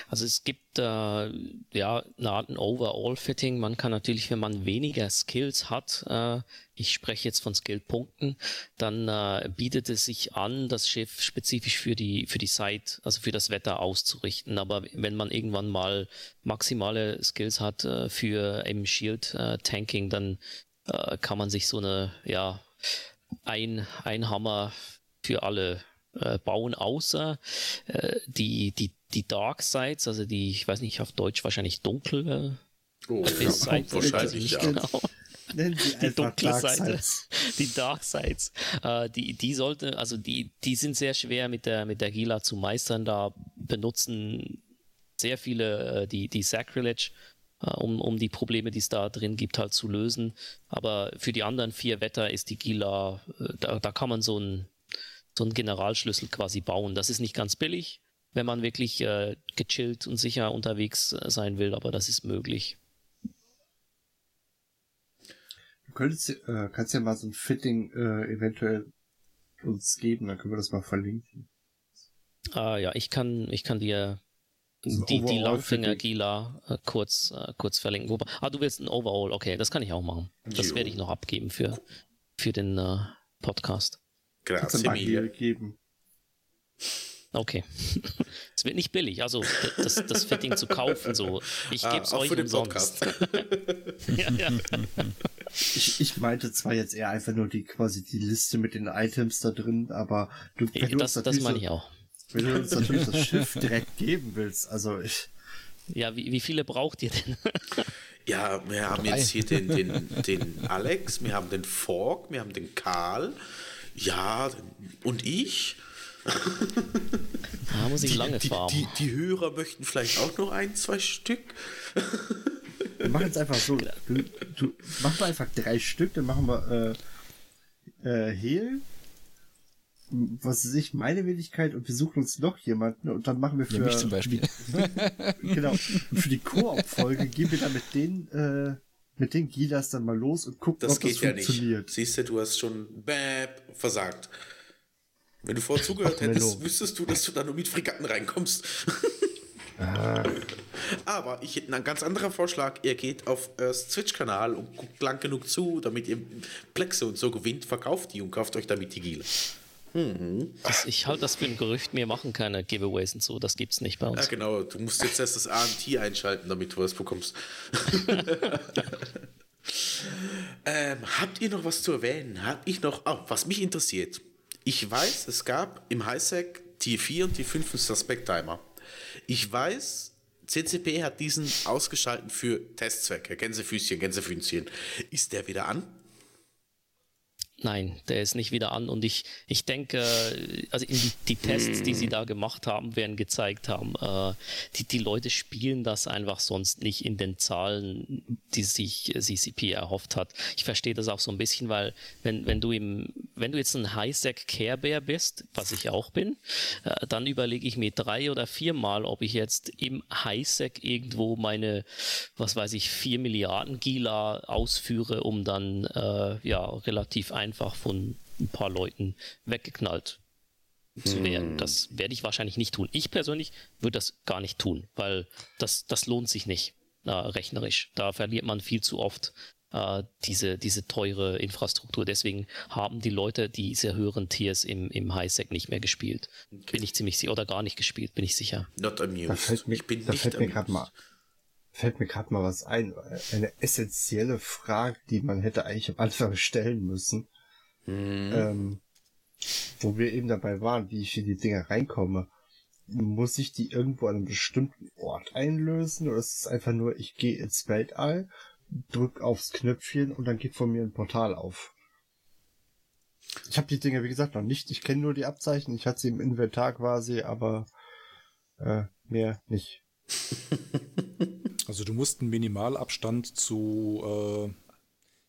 Also es gibt äh, ja eine Art ein Overall-Fitting. Man kann natürlich, wenn man weniger Skills hat, äh, ich spreche jetzt von Skillpunkten, dann äh, bietet es sich an, das Schiff spezifisch für die für die Site, also für das Wetter auszurichten. Aber wenn man irgendwann mal maximale Skills hat äh, für eben Shield-Tanking, dann äh, kann man sich so eine ja ein ein Hammer für alle äh, bauen, außer äh, die, die, die Dark Sides, also die, ich weiß nicht, auf Deutsch wahrscheinlich dunkel. Oh, Äh, ja, Seite, wahrscheinlich, ja. genau. Die dunkle Dark Seite. Sides. Die Dark Sides. Äh, die, die sollte, also die, die sind sehr schwer mit der, mit der Gila zu meistern. Da benutzen sehr viele äh, die, die Sacrilege, äh, um, um die Probleme, die es da drin gibt, halt zu lösen. Aber für die anderen vier Wetter ist die Gila, äh, da, da kann man so ein so einen Generalschlüssel quasi bauen. Das ist nicht ganz billig, wenn man wirklich äh, gechillt und sicher unterwegs äh, sein will, aber das ist möglich. Du könntest, äh, kannst ja mal so ein Fitting äh, eventuell uns geben, dann können wir das mal verlinken. Ah ja, ich kann, ich kann dir die, die Langfinger. Gila äh, kurz, äh, kurz verlinken. Wobei, ah, du willst ein Overall, okay, das kann ich auch machen. Das Jo. werde ich noch abgeben für, für den äh, Podcast. Grazie hier mille. geben. Okay. Es wird nicht billig, also das, das Fitting zu kaufen, so. Ich Ah, gebe es auch euch für den umsonst. Podcast. ja, ja. Ich, ich meinte zwar jetzt eher einfach nur die quasi die Liste mit den Items da drin, aber du, wenn du Das, uns das meine ich auch. Wenn du uns natürlich das Schiff direkt geben willst, also ich, Ja, wie, wie viele braucht ihr denn? Ja, wir haben Drei. jetzt hier den, den, den Alex, wir haben den Fork, wir haben den Karl, ja, und ich. Da muss ich lange die, farmen. die, die Hörer möchten vielleicht auch noch ein, zwei Stück. wir machen es einfach so. Du, du mach mal einfach drei Stück, dann machen wir äh, äh, Hehl, was weiß ich, meine Wenigkeit und wir suchen uns noch jemanden und dann machen wir für Ja, mich zum Beispiel. genau und für die Koop-Folge gehen wir dann mit den äh, mit den Gilas dann mal los und gucken, Das ob das geht ja nicht. funktioniert. Siehst du, du hast schon bäb, versagt. Wenn du vorher zugehört hättest, wüsstest du, dass du da nur mit Fregatten reinkommst. Aber ich hätte einen ganz anderen Vorschlag. Ihr geht auf äh, Twitch-Kanal und guckt lang genug zu, damit ihr Plexe und so gewinnt, verkauft die und kauft euch damit die Das, ich halte das für ein Gerücht, wir machen keine Giveaways und so, das gibt's nicht bei Ja, uns. genau. Du musst jetzt erst das AMT einschalten, damit du was bekommst. ähm, habt ihr noch was zu erwähnen? Hab ich noch, oh, was mich interessiert. Ich weiß, es gab im Highsec Tier 4 und Tier 5 einen Suspect Timer. Ich weiß, CCP hat diesen ausgeschalten für Testzwecke. Gänsefüßchen, Gänsefüßchen. Ist der wieder an? Nein, der ist nicht wieder an und ich, ich denke, also die, die, Tests, die sie da gemacht haben, werden gezeigt haben, äh, die, die Leute spielen das einfach sonst nicht in den Zahlen, die sich CCP erhofft hat. Ich verstehe das auch so ein bisschen, weil wenn, wenn du im, wenn du jetzt ein Highsec Care Bear bist, was ich auch bin, äh, dann überlege ich mir drei oder viermal, ob ich jetzt im Highsec irgendwo meine, was weiß ich, vier Milliarden Gila ausführe, um dann äh, ja relativ einfach einfach von ein paar Leuten weggeknallt zu werden. Hm. Das werde ich wahrscheinlich nicht tun. Ich persönlich würde das gar nicht tun, weil das, das lohnt sich nicht äh, rechnerisch. Da verliert man viel zu oft äh, diese, diese teure Infrastruktur. Deswegen haben die Leute diese höheren Tiers im, im Highsec nicht mehr gespielt. Okay. Bin ich ziemlich sicher. Oder gar nicht gespielt, bin ich sicher. Not amused. Da fällt mir, ich bin da nicht fällt mir gerade mal fällt mir gerade mal was ein. Eine essentielle Frage, die man hätte eigentlich am Anfang stellen müssen. Mhm. Ähm, wo wir eben dabei waren, wie ich in die Dinger reinkomme. Muss ich die irgendwo an einem bestimmten Ort einlösen oder ist es einfach nur, ich gehe ins Weltall, drück aufs Knöpfchen und dann geht von mir ein Portal auf? Ich habe die Dinger, wie gesagt, noch nicht. Ich kenne nur die Abzeichen. Ich hatte sie im Inventar quasi, aber äh, mehr nicht. Also du musst einen Minimalabstand zu äh,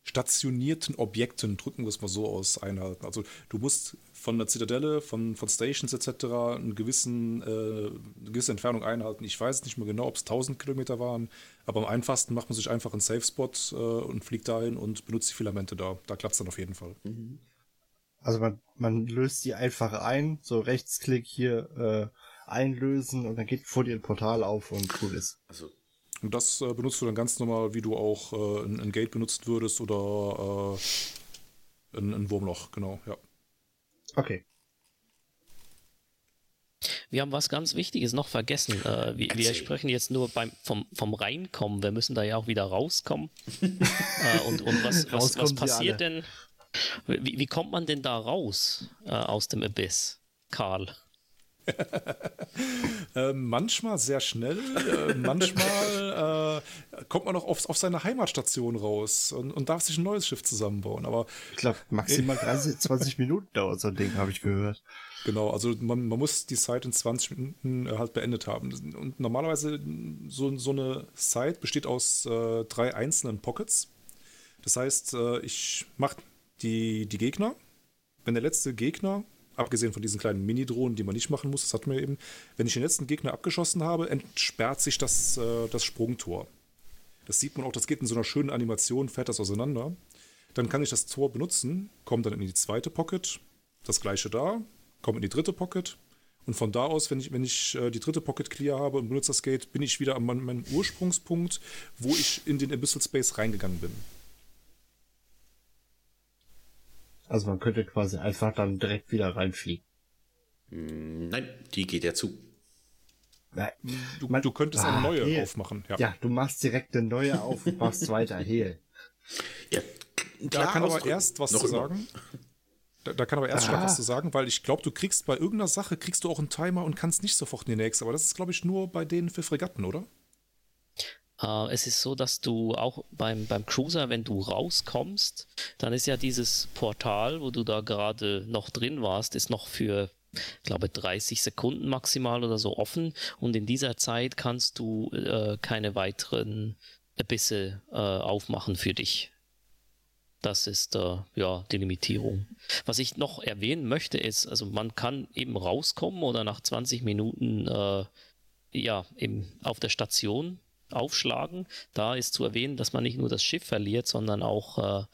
stationierten Objekten, drücken wir es mal so aus, einhalten. Also du musst von der Zitadelle, von, von Stations etc. Einen gewissen, äh, eine gewisse Entfernung einhalten. Ich weiß nicht mehr genau, ob es 1000 Kilometer waren, aber am einfachsten macht man sich einfach einen Safe Spot äh, und fliegt dahin und benutzt die Filamente da. Da klappt es dann auf jeden Fall. Mhm. Also man, man löst die einfach ein, so Rechtsklick hier äh, einlösen und dann geht vor dir ein Portal auf und cool ist. Also und das äh, benutzt du dann ganz normal, wie du auch äh, ein, ein, Gate benutzt würdest oder äh, ein, ein Wurmloch, genau, ja. Okay. Wir haben was ganz Wichtiges noch vergessen. Äh, wir, wir, sprechen jetzt nur beim, vom, vom Reinkommen. Wir müssen da ja auch wieder rauskommen. äh, und, und was, was, was passiert denn? Wie, wie, kommt man denn da raus äh, aus dem Abyss, Karl? äh, manchmal sehr schnell, äh, manchmal äh, kommt man noch auf, auf seine Heimatstation raus und, und, darf sich ein neues Schiff zusammenbauen. Aber ich glaube, maximal 30, 20 Minuten dauert so ein Ding, habe ich gehört. Genau, also man, man, muss die Site in 20 Minuten äh, halt beendet haben. Und normalerweise so, so eine Site besteht aus drei einzelnen Pockets. Das heißt, ich mache die, die Gegner. Wenn der letzte Gegner abgesehen von diesen kleinen Mini-Drohnen, die man nicht machen muss, das hatten wir eben, wenn ich den letzten Gegner abgeschossen habe, entsperrt sich das, äh, das Sprungtor. Das sieht man auch, das geht in so einer schönen Animation, fährt das auseinander. Dann kann ich das Tor benutzen, komme dann in die zweite Pocket, das gleiche da, komme in die dritte Pocket und von da aus, wenn ich, wenn ich äh, die dritte Pocket clear habe und benutze das Gate, bin ich wieder an meinem Ursprungspunkt, wo ich in den Abyssal Space reingegangen bin. Also man könnte quasi einfach dann direkt wieder reinfliegen. Hm, nein, die geht ja zu. Nein, du, man, du könntest ah, eine neue Hehl. aufmachen. Ja. ja. du machst direkt eine neue auf und machst weiter Hehl. Ja, da kann aber erst was Noch zu sagen. Da, da, kann aber erst ah. was zu sagen, weil ich glaube, du kriegst bei irgendeiner Sache kriegst du auch einen Timer und kannst nicht sofort in die nächste. Aber das ist, glaube ich, nur bei denen für Fregatten, oder? Uh, es ist so, dass du auch beim, beim Cruiser, wenn du rauskommst, dann ist ja dieses Portal, wo du da gerade noch drin warst, ist noch für, ich glaube, 30 Sekunden maximal oder so offen. Und in dieser Zeit kannst du äh, keine weiteren Bisse äh, aufmachen für dich. Das ist äh, ja die Limitierung. Was ich noch erwähnen möchte, ist, also man kann eben rauskommen oder nach 20 Minuten äh, ja eben auf der Station aufschlagen. Da ist zu erwähnen, dass man nicht nur das Schiff verliert, sondern auch äh,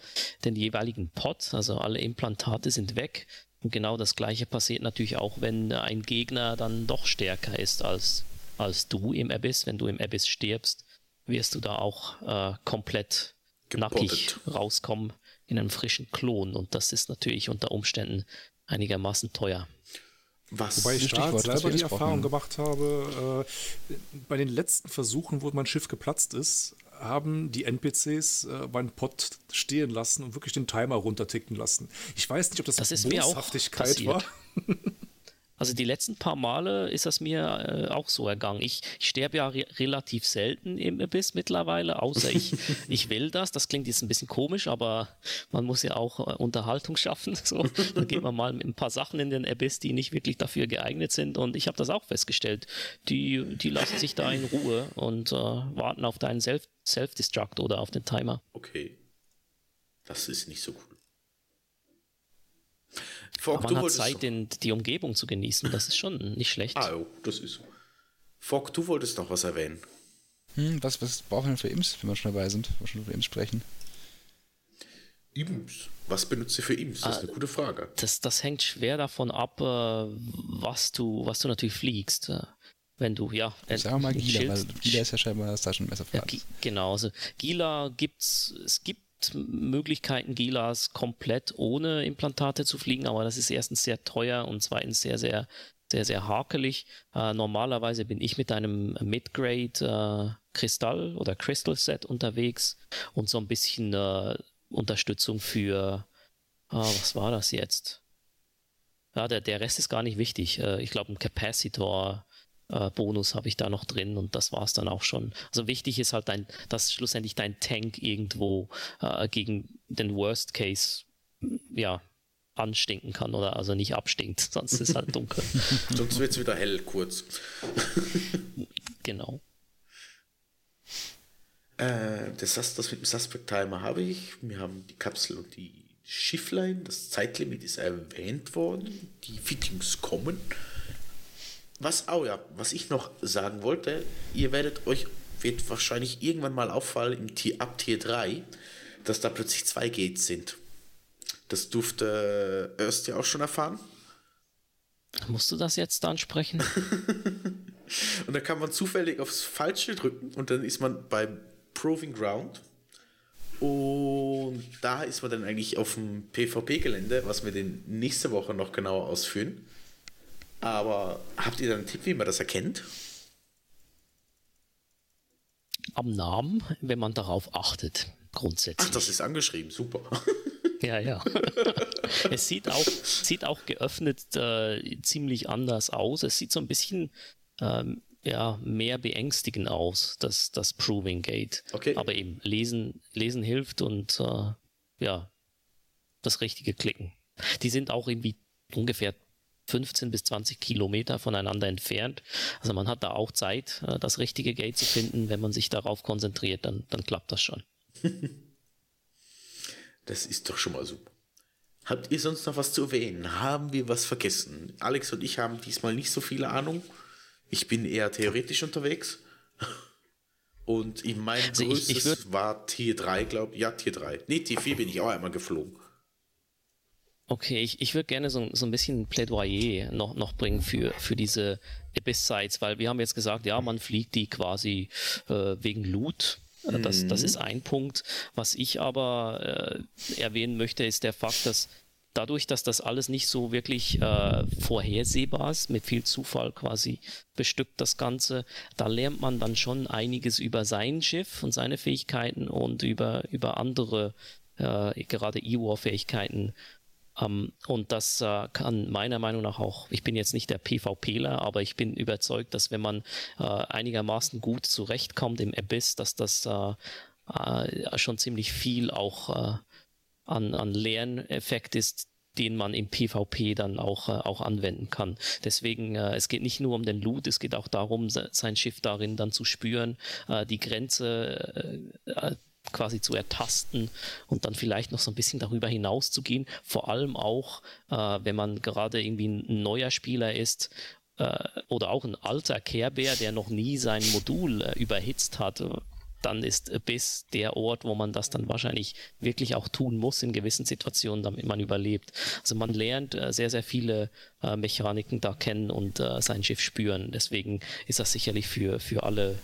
den jeweiligen Pod. Also alle Implantate sind weg. Und genau das gleiche passiert natürlich auch, wenn ein Gegner dann doch stärker ist als, als du im Abyss. Wenn du im Abyss stirbst, wirst du da auch äh, komplett Gepottet. nackig rauskommen in einem frischen Klon. Und das ist natürlich unter Umständen einigermaßen teuer. Was Wobei ich da selber die Erfahrung gemacht habe, äh, bei den letzten Versuchen, wo mein Schiff geplatzt ist, haben die NPCs äh, meinen Pod stehen lassen und wirklich den Timer runterticken lassen. Ich weiß nicht, ob das, das ist Boshaftigkeit war. Also die letzten paar Male ist das mir äh, auch so ergangen. Ich, ich sterbe ja re relativ selten im Abyss mittlerweile, außer ich, ich will das. Das klingt jetzt ein bisschen komisch, aber man muss ja auch äh, Unterhaltung schaffen. So, dann geht man mal mit ein paar Sachen in den Abyss, die nicht wirklich dafür geeignet sind. Und ich habe das auch festgestellt. Die, die lassen sich da in Ruhe und äh, warten auf deinen Self- Self-Destruct oder auf den Timer. Okay. Das ist nicht so cool. Aber du man hat Zeit, den, die Umgebung zu genießen. Das ist schon nicht schlecht. Ah, jo, das ist so. Fork, du wolltest noch was erwähnen. Hm, was, was brauchen wir denn für Imps, wenn wir schon dabei sind, wenn wir schon über Imps sprechen? Ims. Was benutzt ihr für Ims? Das ist eine gute Frage. das, das hängt schwer davon ab, äh, was du, was du natürlich fliegst. Äh, Wenn du, ja, äh, Sagen wir mal Gila, Schild- weil Gila ist ja scheinbar das Taschenmesser ja, Gi- genau, also Gila gibt's, es gibt Möglichkeiten, Gilas komplett ohne Implantate zu fliegen, aber das ist erstens sehr teuer und zweitens sehr, sehr, sehr, sehr hakelig. Äh, normalerweise bin ich mit einem Mid-Grade äh, oder Crystal Set unterwegs und so ein bisschen äh, Unterstützung für, ah, was war das jetzt? Ja, der, der Rest ist gar nicht wichtig. Äh, ich glaube, ein Capacitor äh, Bonus habe ich da noch drin und das war es dann auch schon. Also wichtig ist halt, dein, dass schlussendlich dein Tank irgendwo äh, gegen den Worst Case ja, anstinken kann oder also nicht abstinkt, sonst ist halt dunkel. Sonst wird es wieder hell kurz. genau. Äh, das, das, das mit dem Suspect Timer habe ich. Wir haben die Kapsel und die Schifflein. Das Zeitlimit ist erwähnt worden. Die Fittings kommen. Was, oh ja, was ich noch sagen wollte, ihr werdet euch, wird wahrscheinlich irgendwann mal auffallen im Tier, ab Tier 3, dass da plötzlich zwei Gates sind. Das durfte Erst ja auch schon erfahren. Musst du das jetzt ansprechen? Und da kann man zufällig aufs Falsche drücken und dann ist man beim Proving Ground. Und da ist man dann eigentlich auf dem PvP-Gelände, was wir den nächste Woche noch genauer ausführen. Aber habt ihr da einen Tipp, wie man das erkennt? Am Namen, wenn man darauf achtet, grundsätzlich. Ach, das ist angeschrieben, super. Ja, ja. es sieht auch, sieht auch geöffnet äh, ziemlich anders aus. Es sieht so ein bisschen ähm, ja, mehr beängstigend aus, das, das Proving Gate. Okay. Aber eben, lesen, lesen hilft und äh, ja, das richtige Klicken. Die sind auch irgendwie ungefähr 15 bis 20 Kilometer voneinander entfernt. Also man hat da auch Zeit, äh, das richtige Gate zu finden. Wenn man sich darauf konzentriert, dann, dann klappt das schon. Das ist doch schon mal super. Habt ihr sonst noch was zu erwähnen? Haben wir was vergessen? Alex und ich haben diesmal nicht so viele Ahnung. Ich bin eher theoretisch unterwegs. Und ich mein Also ich- größtes ich war Tier 3, glaube ich. Ja, Tier 3. Nee, Tier 4 bin ich auch einmal geflogen. Okay, ich, ich würde gerne so, so ein bisschen Plädoyer noch, noch bringen für, für diese Abyss-Sites, weil wir haben jetzt gesagt, ja, man fliegt die quasi äh, wegen Loot. Äh, Das, das ist ein Punkt. Was ich aber äh, erwähnen möchte, ist der Fakt, dass dadurch, dass das alles nicht so wirklich äh, vorhersehbar ist, mit viel Zufall quasi bestückt das Ganze, da lernt man dann schon einiges über sein Schiff und seine Fähigkeiten und über, über andere, äh, gerade E-War-Fähigkeiten ähm, und das äh, kann meiner Meinung nach auch, ich bin jetzt nicht der PvPler, aber ich bin überzeugt, dass wenn man äh, einigermaßen gut zurechtkommt im Abyss, dass das äh, schon ziemlich viel auch an, an Lerneffekt ist, den man im PvP dann auch, äh, auch anwenden kann. Deswegen, äh, es geht nicht nur um den Loot, es geht auch darum, se- sein Schiff darin dann zu spüren, äh, die Grenze quasi zu ertasten und dann vielleicht noch so ein bisschen darüber hinaus zu gehen. Vor allem auch, äh, wenn man gerade irgendwie ein neuer Spieler ist äh, oder auch ein alter Care-Bär, der noch nie sein Modul äh, überhitzt hat, dann ist Abyss der Ort, wo man das dann wahrscheinlich wirklich auch tun muss in gewissen Situationen, damit man überlebt. Also man lernt äh, sehr, sehr viele äh, Mechaniken da kennen und äh, sein Schiff spüren. Deswegen ist das sicherlich für, für alle,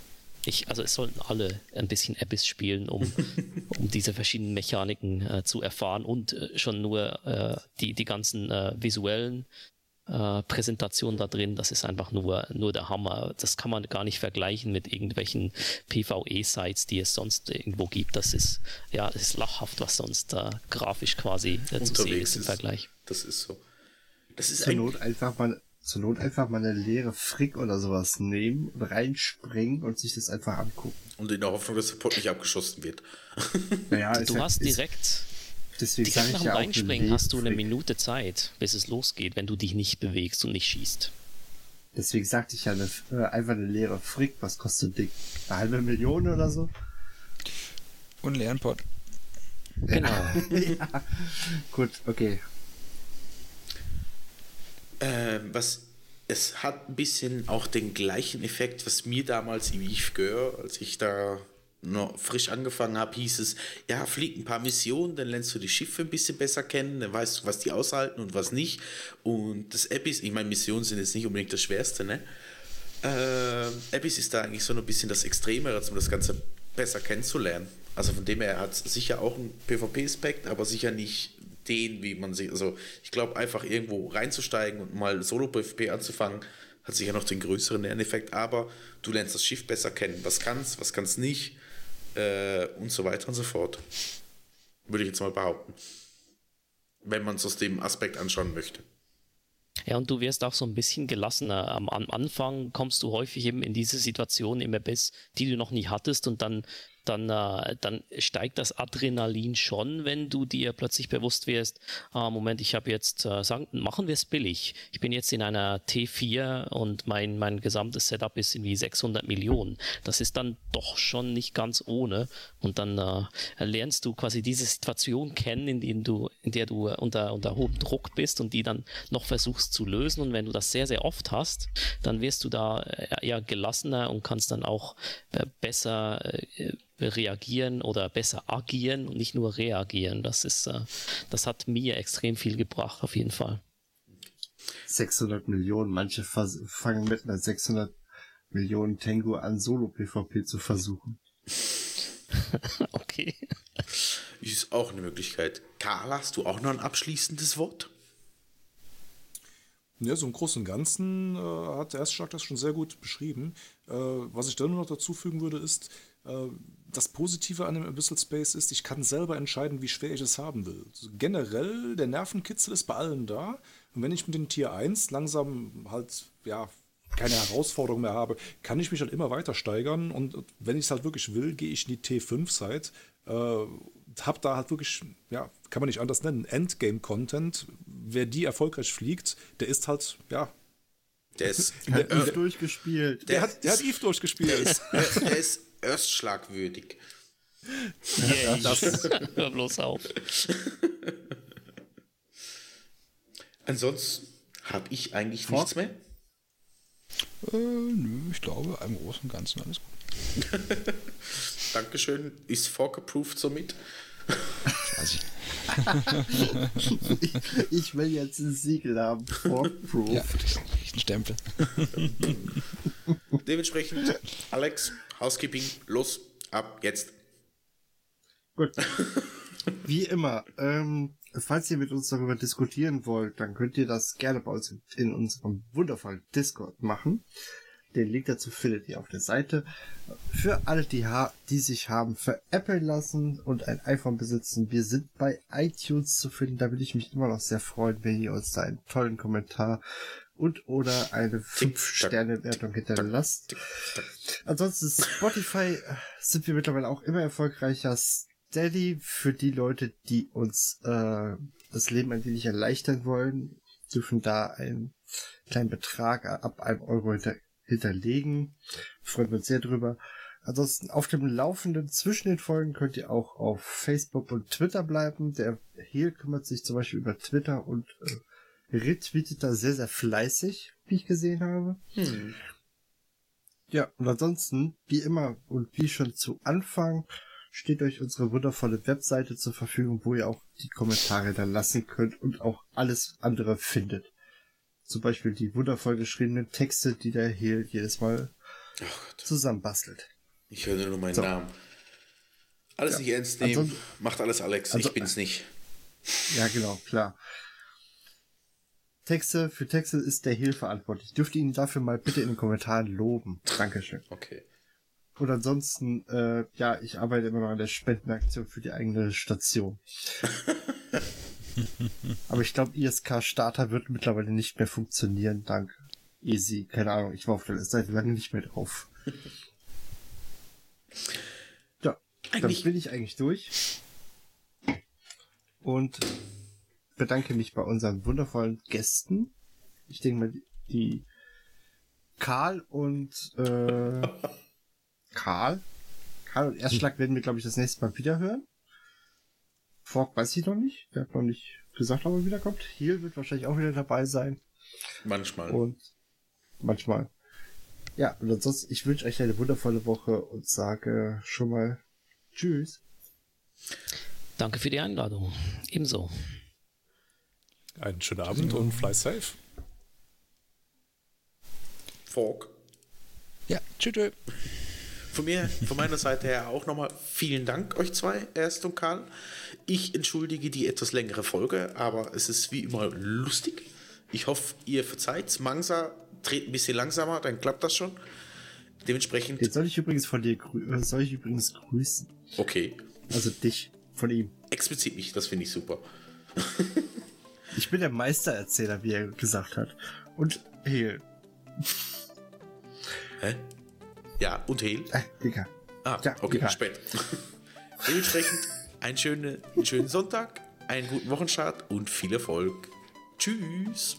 ich, also es sollten alle ein bisschen Abyss spielen, um, um diese verschiedenen Mechaniken äh, zu erfahren und äh, schon nur äh, die, die ganzen äh, visuellen äh, Präsentation da drin, das ist einfach nur, nur der Hammer. Das kann man gar nicht vergleichen mit irgendwelchen PvE-Sites, die es sonst irgendwo gibt. Das ist, ja, das ist lachhaft, was sonst da grafisch quasi äh, zu sehen ist im ist. Vergleich. Das ist so. Das ist Zur ein. Not einfach mal zur Not einfach mal eine leere Frick oder sowas nehmen und reinspringen und sich das einfach angucken. Und in der Hoffnung, dass der Pott nicht abgeschossen wird. Naja, Du ja- hast direkt, Deswegen sage direkt nach ich dem ja auch Reinspringen hast du eine. Minute Zeit, bis es losgeht, wenn du dich nicht bewegst und nicht schießt. Deswegen sagte ich ja eine, äh, einfach eine leere Frick. Was kostet dick? Eine halbe Million oder so? Und einen leeren Pot. Genau. ja. Gut, okay. Ähm, was es hat ein bisschen auch den gleichen Effekt, was mir damals im Eve Gör, als ich da noch frisch angefangen habe, hieß es, ja, flieg ein paar Missionen, dann lernst du die Schiffe ein bisschen besser kennen, dann weißt du, was die aushalten und was nicht. Und das Abyss, ich meine, Missionen sind jetzt nicht unbedingt das Schwerste, ne? Ähm, Abyss ist da eigentlich so ein bisschen das Extremere, um das Ganze besser kennenzulernen. Also von dem her hat es sicher auch einen PvP-Aspekt, aber sicher nicht den, wie man sich, also ich glaube einfach irgendwo reinzusteigen und mal Solo-PvP anzufangen, hat sicher noch den größeren Lerneffekt, aber du lernst das Schiff besser kennen, was kannst, was kannst nicht äh, und so weiter und so fort. Würde ich jetzt mal behaupten. Wenn man es aus dem Aspekt anschauen möchte. Ja, und du wirst auch so ein bisschen gelassener. Am, am Anfang kommst du häufig eben in diese Situation im Abyss, die du noch nie hattest und dann, dann, äh, dann steigt das Adrenalin schon, wenn du dir plötzlich bewusst wirst, ah, Moment, ich habe jetzt, äh, sagen, machen wir es billig. Ich bin jetzt in einer T4 und mein, mein gesamtes Setup ist irgendwie 600 Millionen. Das ist dann doch schon nicht ganz ohne und dann äh, lernst du quasi diese Situation kennen, in, denen du, in der du unter, unter hohem Druck bist und die dann noch versuchst zu lösen. Und wenn du das sehr, sehr oft hast, dann wirst du da äh, eher gelassener und kannst dann auch äh, besser äh, reagieren oder besser agieren und nicht nur reagieren. Das ist, äh, das hat mir extrem viel gebracht, auf jeden Fall. 600 Millionen. Manche fangen mit einer 600 Millionen Tango an, Solo-PvP zu versuchen. Okay. Ist auch eine Möglichkeit. Karl, hast du auch noch ein abschließendes Wort? Ja, so im Großen und Ganzen äh, hat der Erstschlag das schon sehr gut beschrieben. Äh, was ich dann nur noch dazu fügen würde, ist, äh, das Positive an dem Abyssal Space ist, ich kann selber entscheiden, wie schwer ich es haben will. Also generell, der Nervenkitzel ist bei allen da. Und wenn ich mit dem Tier 1 langsam halt, ja, keine Herausforderung mehr habe, kann ich mich halt immer weiter steigern. Und wenn ich es halt wirklich will, gehe ich in die T5-Site. Äh, hab da halt wirklich, ja, kann man nicht anders nennen, Endgame-Content. Wer die erfolgreich fliegt, der ist halt, ja, Der ist, Hat äh, nicht durchgespielt. der hat, der hat Eve durchgespielt. der ist, der ist erstschlagwürdig. Yeah, das hör bloß auf. Ansonsten habe ich eigentlich Fort? nichts mehr. Äh, nö, ich glaube, im Großen und Ganzen alles gut. Dankeschön. Ist fork-approved somit. Weiß ich. ich, will jetzt ein Siegel haben. Fork-proof. Ja, kriegt einen Stempel. Dementsprechend, Alex, Housekeeping, los, ab jetzt. Gut. Wie immer, ähm, falls ihr mit uns darüber diskutieren wollt, dann könnt ihr das gerne bei uns in unserem wundervollen Discord machen. Den Link dazu findet ihr auf der Seite. Für alle, die, die sich haben veräppeln lassen und ein iPhone besitzen, wir sind bei iTunes zu finden. Da würde ich mich immer noch sehr freuen, wenn ihr uns da einen tollen Kommentar und oder eine 5-Sterne-Wertung hinterlasst. Ansonsten Spotify äh, sind wir mittlerweile auch immer erfolgreicher. Steady für die Leute, die uns äh, das Leben ein wenig erleichtern wollen, dürfen da einen kleinen Betrag ab einem Euro hinter hinterlegen. Freuen wir uns sehr drüber. Ansonsten auf dem Laufenden zwischen den Folgen könnt ihr auch auf Facebook und Twitter bleiben. Der Heel kümmert sich zum Beispiel über Twitter und äh, retweetet da sehr, sehr fleißig, wie ich gesehen habe. Hm. Ja, und ansonsten, wie immer und wie schon zu Anfang, steht euch unsere wundervolle Webseite zur Verfügung, wo ihr auch die Kommentare da lassen könnt und auch alles andere findet. Zum Beispiel die wundervoll geschriebenen Texte, die der hier jedes Mal Oh zusammenbastelt. ich höre nur meinen So. Namen. Alles Ja. nicht ernst nehmen. Ansonsten- Macht alles Alex. Also- ich bin's nicht. Ja, genau, klar. Texte, für Texte ist der Heal verantwortlich. Dürft ihr ihn dafür mal bitte in den Kommentaren loben. Dankeschön. Okay. Und ansonsten, äh, ja, ich arbeite immer noch an der Spendenaktion für die eigene Station. Aber ich glaube, ISK Starter wird mittlerweile nicht mehr funktionieren, dank Easy. Keine Ahnung, ich war auf der Seite lange nicht mehr drauf. ja, Eigentlich- dann bin ich eigentlich durch. Und bedanke mich bei unseren wundervollen Gästen. Ich denke mal, die- die Karl und äh, Karl. Karl und Erstschlag werden wir, glaube ich, das nächste Mal wieder hören. Fork weiß ich noch nicht. Der hat noch nicht gesagt, ob er wiederkommt. Heal wird wahrscheinlich auch wieder dabei sein. Manchmal. Und manchmal. Ja, und ansonsten, ich wünsche euch eine wundervolle Woche und sage schon mal Tschüss. Danke für die Einladung. Ebenso. Einen schönen Abend und fly safe. Fork. Ja, tschüss. Von mir, von meiner Seite her auch nochmal vielen Dank euch zwei, Erst und Karl. Ich entschuldige die etwas längere Folge, aber es ist wie immer lustig. Ich hoffe, ihr verzeiht. Mangsa dreht ein bisschen langsamer, dann klappt das schon. Dementsprechend, Den soll ich übrigens von dir äh, soll ich übrigens grüßen. okay. Also dich von ihm. Explizit nicht, das finde ich super. Ich bin der Meistererzähler, wie er gesagt hat. Und Heal. Hä? Ja, und Hehl. Äh, Digga. Ah, Ja, okay, egal. spät. Dementsprechend einen schönen, einen schönen Sonntag, einen guten Wochenstart und viel Erfolg. Tschüss.